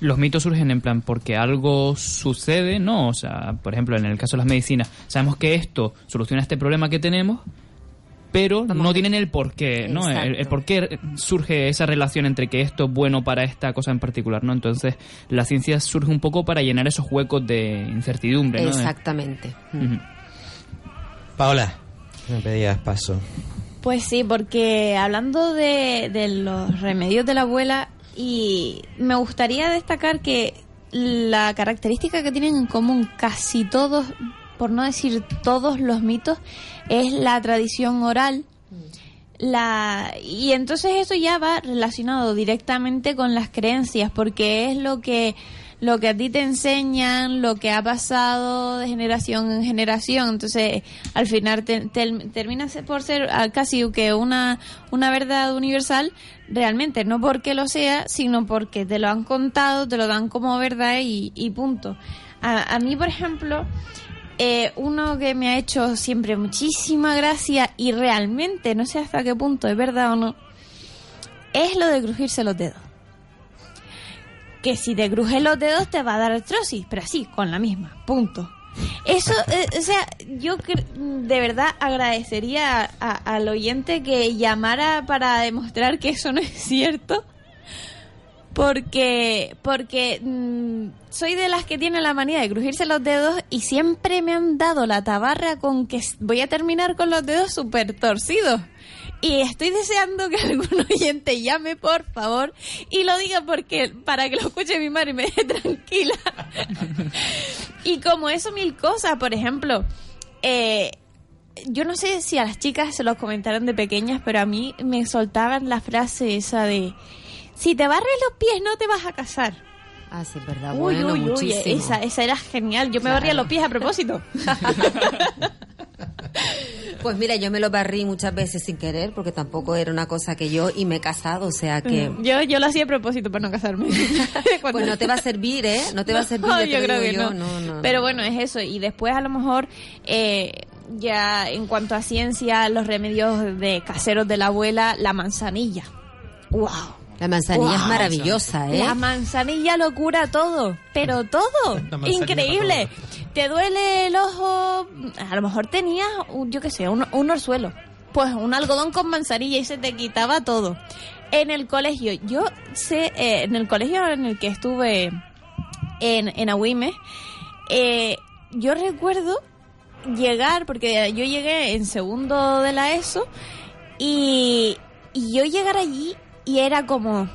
Los mitos surgen en plan porque algo sucede, ¿no? O sea, por ejemplo, en el caso de las medicinas, sabemos que esto soluciona este problema que tenemos, pero no tienen el por qué, ¿no? El, el por qué surge esa relación entre que esto es bueno para esta cosa en particular, ¿no? Entonces, la ciencia surge un poco para llenar esos huecos de incertidumbre, ¿no? Exactamente. Ujú. Paola, me pedías paso. Pues sí, porque hablando de, de los remedios de la abuela, y me gustaría destacar que la característica que tienen en común casi todos, por no decir todos los mitos, es la tradición oral. La, y entonces eso ya va relacionado directamente con las creencias, porque es lo que lo que a ti te enseñan, lo que ha pasado de generación en generación. Entonces, al final te- te- termina se- por ser ah, casi que una, una verdad universal, realmente, no porque lo sea, sino porque te lo han contado, te lo dan como verdad y, y punto. A, a mí, por ejemplo, eh, uno que me ha hecho siempre muchísima gracia y realmente no sé hasta qué punto es verdad o no, es lo de crujirse los dedos. Que si te crujes los dedos te va a dar artrosis, pero así, con la misma, punto. Eso, eh, o sea, yo de verdad agradecería a- al oyente que llamara para demostrar que eso no es cierto. Porque porque mm, soy de las que tiene la manía de crujirse los dedos y siempre me han dado la tabarra con que voy a terminar con los dedos súper torcidos. Y estoy deseando que *laughs* algún oyente llame, por favor, y lo diga porque para que lo escuche mi madre y me deje *laughs* tranquila. y como eso, mil cosas. Por ejemplo, eh, yo no sé si a las chicas se los comentaron de pequeñas, pero a mí me soltaban la frase esa de si te barres los pies no te vas a casar. Ah, sí, es verdad. Uy, bueno, uy, uy, esa, esa era genial. Yo me Claro. barría los pies a propósito. *laughs* Pues mira, yo me lo barrí muchas veces sin querer, porque tampoco era una cosa que yo, y me he casado, o sea que... Yo, yo lo hacía a propósito para no casarme. *laughs* Pues no te va a servir, ¿eh? No te va a servir, No, *laughs* yo, creo que yo. no. Pero no. bueno, es eso. Y después a lo mejor eh, ya en cuanto a ciencia, los remedios de caseros de la abuela, la manzanilla. ¡Wow! La manzanilla es maravillosa, ¿eh? La manzanilla lo cura todo, pero todo. *laughs* Increíble. Te duele el ojo, a lo mejor tenías, un- yo qué sé, un, un orzuelo. Pues un algodón con manzanilla y se te quitaba todo. En el colegio, yo sé, eh, en el colegio en el que estuve en, en Agüime, eh, yo recuerdo llegar, porque yo llegué en segundo de la ESO, y, y yo llegar allí y era como,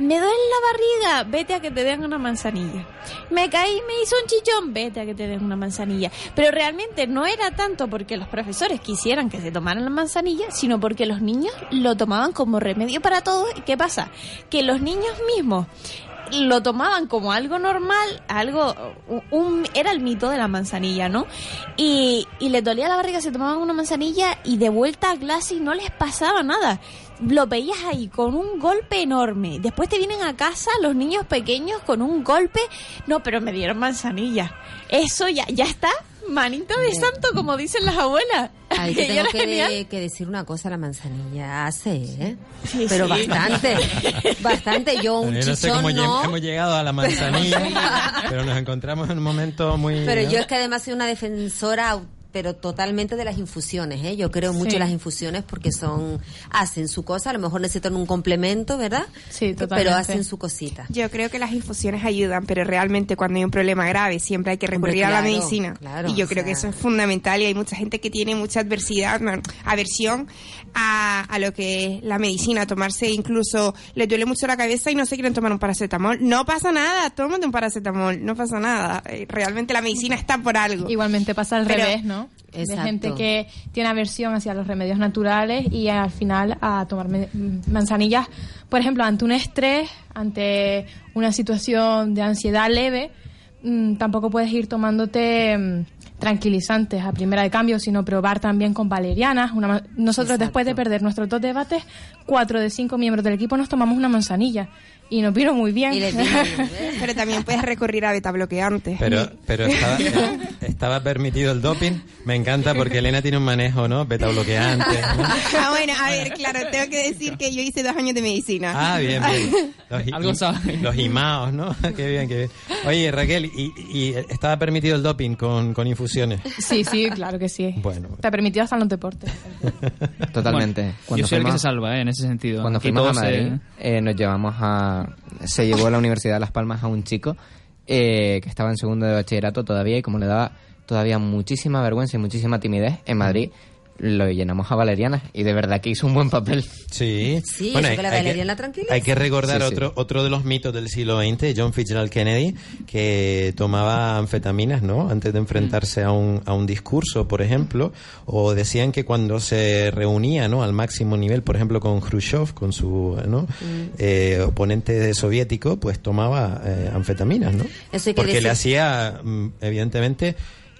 me duele la barriga, vete a que te den una manzanilla. Me caí, me hizo un chichón, vete a que te den una manzanilla. Pero realmente no era tanto porque los profesores quisieran que se tomaran la manzanilla, sino porque los niños lo tomaban como remedio para todo. ¿Y qué pasa? Que los niños mismos lo tomaban como algo normal, algo, un, era el mito de la manzanilla, ¿no? Y, y les dolía la barriga, se tomaban una manzanilla y de vuelta a clase y no les pasaba nada. Lo veías ahí con un golpe enorme. Después te vienen a casa los niños pequeños con un golpe. No, pero me dieron manzanilla. Eso ya, ya está. Manito de santo, como dicen las abuelas. Ay, te *laughs* Y tengo que, que decir una cosa, la manzanilla hace, ¿eh? Sí, Pero sí. bastante, *laughs* bastante. Yo un Yo no sé chichón cómo no, hemos llegado a la manzanilla, *laughs* pero nos encontramos en un momento muy... pero ¿no? yo es que además soy una defensora pero totalmente de las infusiones, ¿eh? Yo creo mucho Sí. en las infusiones porque son hacen su cosa, a lo mejor necesitan un complemento, ¿verdad? Sí, Pero totalmente. hacen su cosita. Yo creo que las infusiones ayudan, pero realmente cuando hay un problema grave siempre hay que Hombre, recurrir a la medicina. claro, y yo creo que eso es fundamental y hay mucha gente que tiene mucha adversidad, aversión a, a lo que es la medicina, tomarse incluso, les duele mucho la cabeza y no se quieren tomar un paracetamol. No pasa nada, tómate un paracetamol, no pasa nada. Eh, Realmente la medicina está por algo. Igualmente pasa al Pero- revés, ¿no? Exacto. De gente que tiene aversión hacia los remedios naturales y al final a tomar manzanillas, por ejemplo, ante un estrés, ante una situación de ansiedad leve, mm, tampoco puedes ir tomándote mm, tranquilizantes a primera de cambio, sino probar también con valerianas. Una Nosotros después de perder nuestros dos debates, cuatro de cinco miembros del equipo nos tomamos una manzanilla y nos vino muy bien. *laughs* Pero también puedes recurrir a beta bloqueantes. Pero, pero estaba, *laughs* estaba permitido el doping. Me encanta porque Elena tiene un manejo, ¿no? Beta bloqueante. ¿no? Ah, bueno, a ver, claro, tengo que decir que yo hice dos años de medicina. Ah, bien, bien. Los, Algo sabe. los imaos, ¿no? *laughs* qué bien, qué bien. Oye, Raquel, ¿y, y estaba permitido el doping con, con infusiones? Sí, sí, claro que sí. Bueno. Te ha permitido hasta en los deportes. Totalmente. Bueno, yo soy el que fuimos- se salva, ¿eh? en ese sentido. Cuando fuimos a Madrid, eh, eh, nos llevamos a... Se llevó a la Universidad de Las Palmas a un chico eh, que estaba en segundo de bachillerato todavía y como le daba todavía muchísima vergüenza y muchísima timidez en Madrid, lo llenamos a Valeriana y de verdad que hizo un buen papel. Sí. Sí, Bueno, hay- que la hay que- valeriana tranquiliza. Hay que recordar Sí, sí. otro otro de los mitos del siglo XX, John Fitzgerald Kennedy, que tomaba anfetaminas, ¿no? Antes de enfrentarse a un, a un discurso, por ejemplo, o decían que cuando se reunía, ¿no? Al máximo nivel, por ejemplo, con Khrushchev, con su, ¿no? Eh, oponente soviético, pues tomaba eh, anfetaminas, ¿no? Eso hay que Porque le hacía, mm, evidentemente,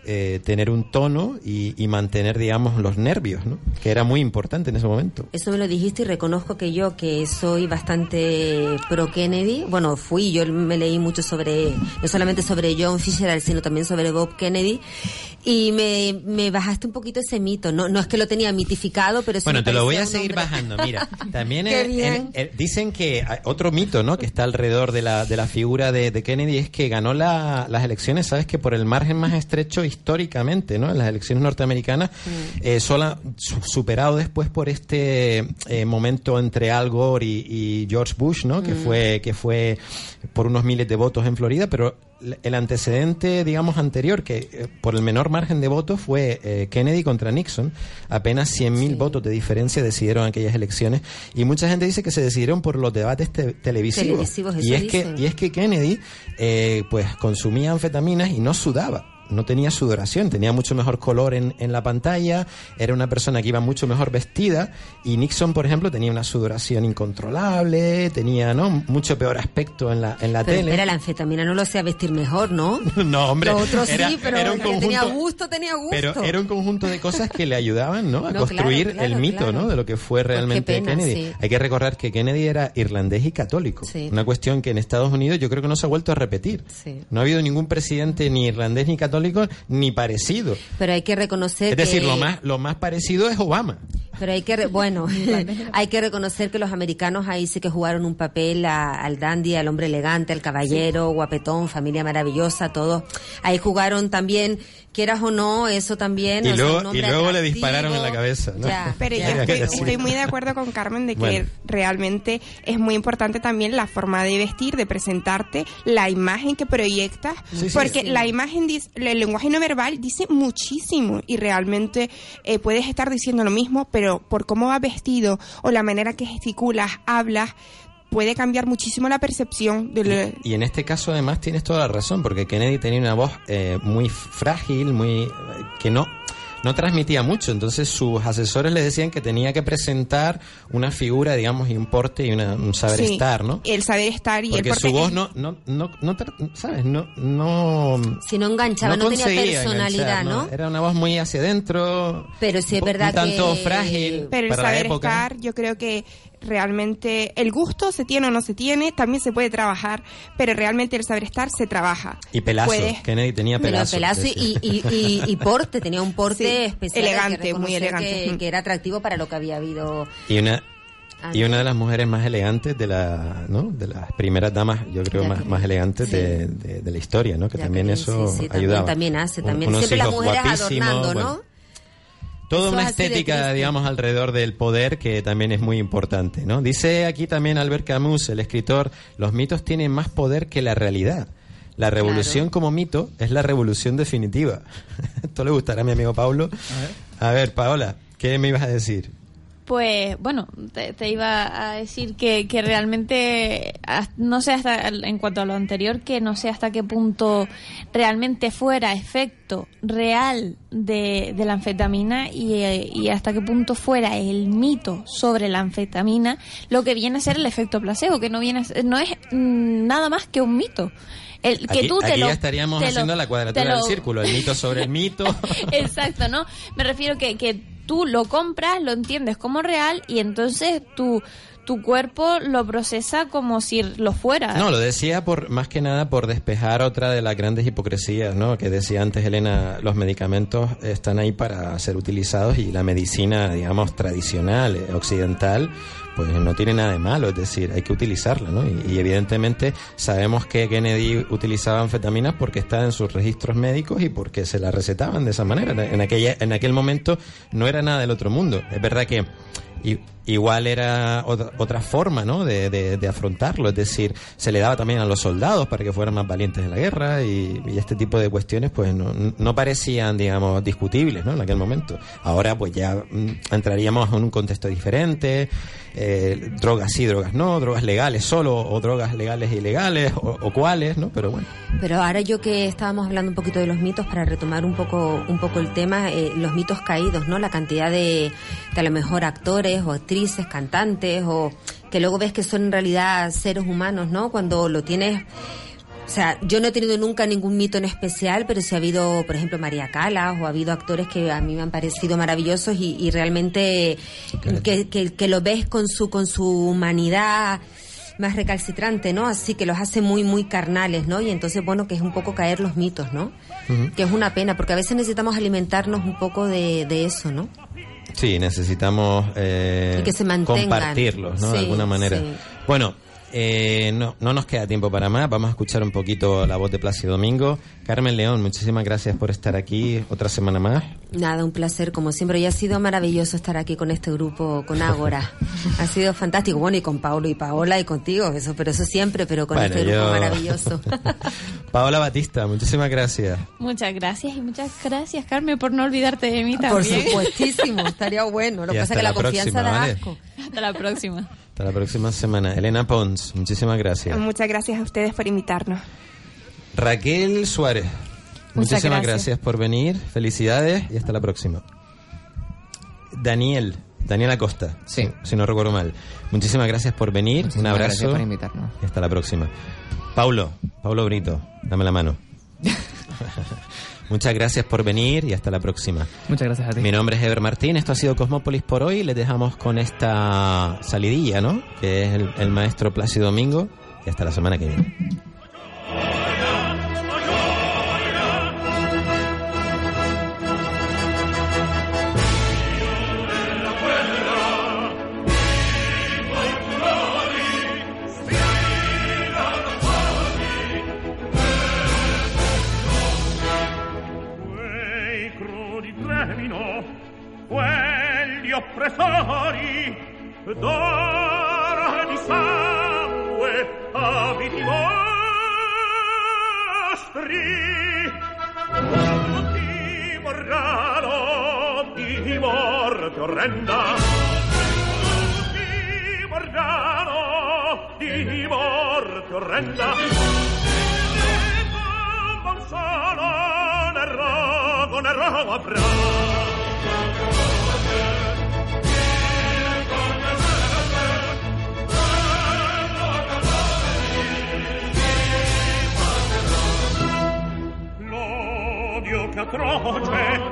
eh, tener un tono y, y mantener, digamos, los nervios. Que era muy importante en ese momento. Eso me lo dijiste y reconozco que yo, que soy bastante pro Kennedy, bueno, fui, yo me leí mucho sobre, no solamente sobre John Fitzgerald, sino también sobre Bob Kennedy, Y me, me bajaste un poquito ese mito. No, no es que lo tenía mitificado, pero sí Bueno, te lo voy a seguir bajando. Mira, *laughs* también Qué en- bien. en- en- dicen que otro mito, ¿no? Que está alrededor de la, de la figura de, de Kennedy es que ganó la- las elecciones, sabes que por el margen más estrecho históricamente, ¿no? En las elecciones norteamericanas, eh, sola- su- superado después por este eh, momento entre Al Gore y, y George Bush, ¿no? Que Mm. fue que fue por unos miles de votos en Florida, pero el antecedente, digamos, anterior, que eh, por el menor margen de votos fue eh, Kennedy contra Nixon. Apenas 100.000 votos de diferencia decidieron aquellas elecciones. Y mucha gente dice que se decidieron por los debates te- televisivos. Y, es que, y es que Kennedy, eh, pues, consumía anfetaminas y no sudaba. No tenía sudoración, tenía mucho mejor color en, en la pantalla, era una persona que iba mucho mejor vestida y Nixon, por ejemplo, tenía una sudoración incontrolable, tenía ¿no? mucho peor aspecto en la, en la Pero tele. espera, la anfetamina no lo hacía vestir mejor, ¿no? *laughs* No, hombre. Otro era- sí, pero era un que tenía conjunto- gusto, tenía gusto. Pero era un conjunto de cosas que le ayudaban, ¿no? *laughs* A No, construir claro, claro, el mito, claro. ¿no? De lo que fue realmente pena, Kennedy. sí. Hay que recordar que Kennedy era irlandés y católico. Sí. Una cuestión que en Estados Unidos yo creo que no se ha vuelto a repetir. Sí. No ha habido ningún presidente ni irlandés ni católico ni parecido. Pero hay que reconocer Es decir, que... lo más, lo más parecido es Obama. Pero hay que, re- bueno, *laughs* *laughs* hay que reconocer que los americanos ahí sí que jugaron un papel a- al dandy, al hombre elegante, al caballero, guapetón, familia maravillosa, todos. Ahí jugaron también, quieras o no, eso también. Y o luego, y le dispararon en la cabeza. ¿no? Ya, *laughs* Pero yo estoy, muy de acuerdo con Carmen de que Bueno. realmente es muy importante también la forma de vestir, de presentarte, la imagen que proyectas, Sí, sí. porque Sí. la imagen, el lenguaje no verbal dice muchísimo y realmente eh, puedes estar diciendo lo mismo, pero por cómo vas vestido o la manera que gesticulas, hablas, puede cambiar muchísimo la percepción de lo- Y en este caso además tienes toda la razón, porque Kennedy tenía una voz eh, muy frágil, muy que no no transmitía mucho, entonces sus asesores le decían que tenía que presentar una figura, digamos, y un porte y una- un saber Sí, estar, ¿no? El saber estar y el Porque porte su voz es- no, no, no, no, ¿sabes? No, no, Si no enganchaba, no, tenía personalidad, ¿no? Era una voz muy hacia adentro, Pero sí es un verdad tanto que... frágil Pero el para la saber época. estar, yo creo que realmente el gusto se tiene o no se tiene, también se puede trabajar, pero realmente el saber estar se trabaja. Y pelazo, Puedes- Kennedy tenía pelazo. pelazo y, decía. y, y, y porte, tenía un porte Sí, especial. que elegante, muy elegante. Que, que era atractivo para lo que había habido. Y una y una de las mujeres más elegantes de la, ¿no? De las primeras damas, yo creo, más, más elegantes de, de- de la historia, ¿no? Que también eso sí, sí, también- ayudaba. también hace, también. Siempre las mujeres adornando, bueno, ¿no? Toda una estética, digamos, alrededor del poder que también es muy importante, ¿no? Dice aquí también Albert Camus, el escritor, los mitos tienen más poder que la realidad. La revolución como mito es la revolución definitiva. *laughs* Esto le gustará a mi amigo Pablo. A ver, Paola, ¿qué me ibas a decir? Pues bueno, te, te iba a decir que, que realmente, no sé hasta, en cuanto a lo anterior, que no sé hasta qué punto realmente fuera efecto real de, de la anfetamina y, y hasta qué punto fuera el mito sobre la anfetamina lo que viene a ser el efecto placebo, que no viene a ser- no es mm, nada más que un mito. El, que aquí tú te aquí lo, ya estaríamos te lo- haciendo la cuadratura lo- del círculo, el mito sobre el mito. *laughs* Exacto, ¿no? Me refiero que, que tú lo compras, lo entiendes como real y entonces tu, tu cuerpo lo procesa como si lo fuera. No, lo decía por más que nada por despejar otra de las grandes hipocresías, ¿no? Que decía antes Elena, los medicamentos están ahí para ser utilizados y la medicina, digamos, tradicional, eh, occidental, pues no tiene nada de malo, es decir, hay que utilizarla, ¿no? Y, evidentemente sabemos que Kennedy utilizaba anfetaminas porque está en sus registros médicos y porque se la recetaban de esa manera. En aquella, en aquel momento no era nada del otro mundo. Es verdad que igual era otra, otra forma ¿no? de, de- de afrontarlo, es decir, se le daba también a los soldados para que fueran más valientes en la guerra y, y este tipo de cuestiones pues no, no parecían, digamos, discutibles ¿no? en aquel momento. Ahora pues ya mm, entraríamos en un contexto diferente, eh, drogas sí, drogas no, drogas legales solo o drogas legales e ilegales o, o cuáles, ¿no? Pero bueno. Pero ahora yo que estábamos hablando un poquito de los mitos para retomar un poco un poco el tema, eh, los mitos caídos, ¿no? La cantidad de, de a lo mejor actores o actrices, cantantes o que luego ves que son en realidad seres humanos, ¿no? Cuando lo tienes o sea, yo no he tenido nunca ningún mito en especial, pero sí ha habido, por ejemplo, María Calas o ha habido actores que a mí me han parecido maravillosos y, y realmente que, que, que lo ves con su con su humanidad más recalcitrante, ¿no? Así que los hace muy, muy carnales, ¿no? Y entonces, bueno, que es un poco caer los mitos, ¿no? Que es una pena, porque a veces necesitamos alimentarnos un poco de, de eso, ¿no? Sí, necesitamos eh, Y que se compartirlos, ¿no? de alguna manera. sí. Bueno, eh, no, no nos queda tiempo para más. Vamos a escuchar un poquito la voz de Plácido Domingo. Carmen León, muchísimas gracias por estar aquí otra semana más. Nada, un placer, como siempre. Y ha sido maravilloso estar aquí con este grupo, con Ágora. *laughs* ha sido fantástico. Bueno, y con Paulo y Paola y contigo, eso, pero eso siempre, pero con Bueno, este grupo maravilloso. *laughs* Paola Batista, muchísimas gracias. Muchas gracias y muchas gracias, Carmen, por no olvidarte de mí Por también. supuestísimo, estaría bueno. *laughs* Lo que pasa es que la, la confianza próxima, da ¿vale? asco. Hasta la próxima. Hasta la próxima semana. Elena Pons, muchísimas gracias. Muchas gracias a ustedes por invitarnos. Raquel Suárez, muchísimas gracias. gracias. por venir. Felicidades y hasta la próxima. Daniel, Daniel Acosta, Sí. si, si no recuerdo mal. Muchísimas gracias por venir. Muchísimas Un abrazo. gracias por invitarnos. Y hasta la próxima. Paulo, Paulo Brito, dame la mano. *laughs* Muchas gracias por venir y hasta la próxima. Muchas gracias a ti. Mi nombre es Ever Martín, esto ha sido Cosmópolis por hoy. Les dejamos con esta salidilla, ¿no? Que es el, el maestro Plácido Domingo. Y hasta la semana que viene. Oppressori, d'oro di sangue, abiti vostri, tutti morgano di morte orrenda, tutti morgano di morte orrenda, e con solo ne rogo, ne rogo avrà. atroce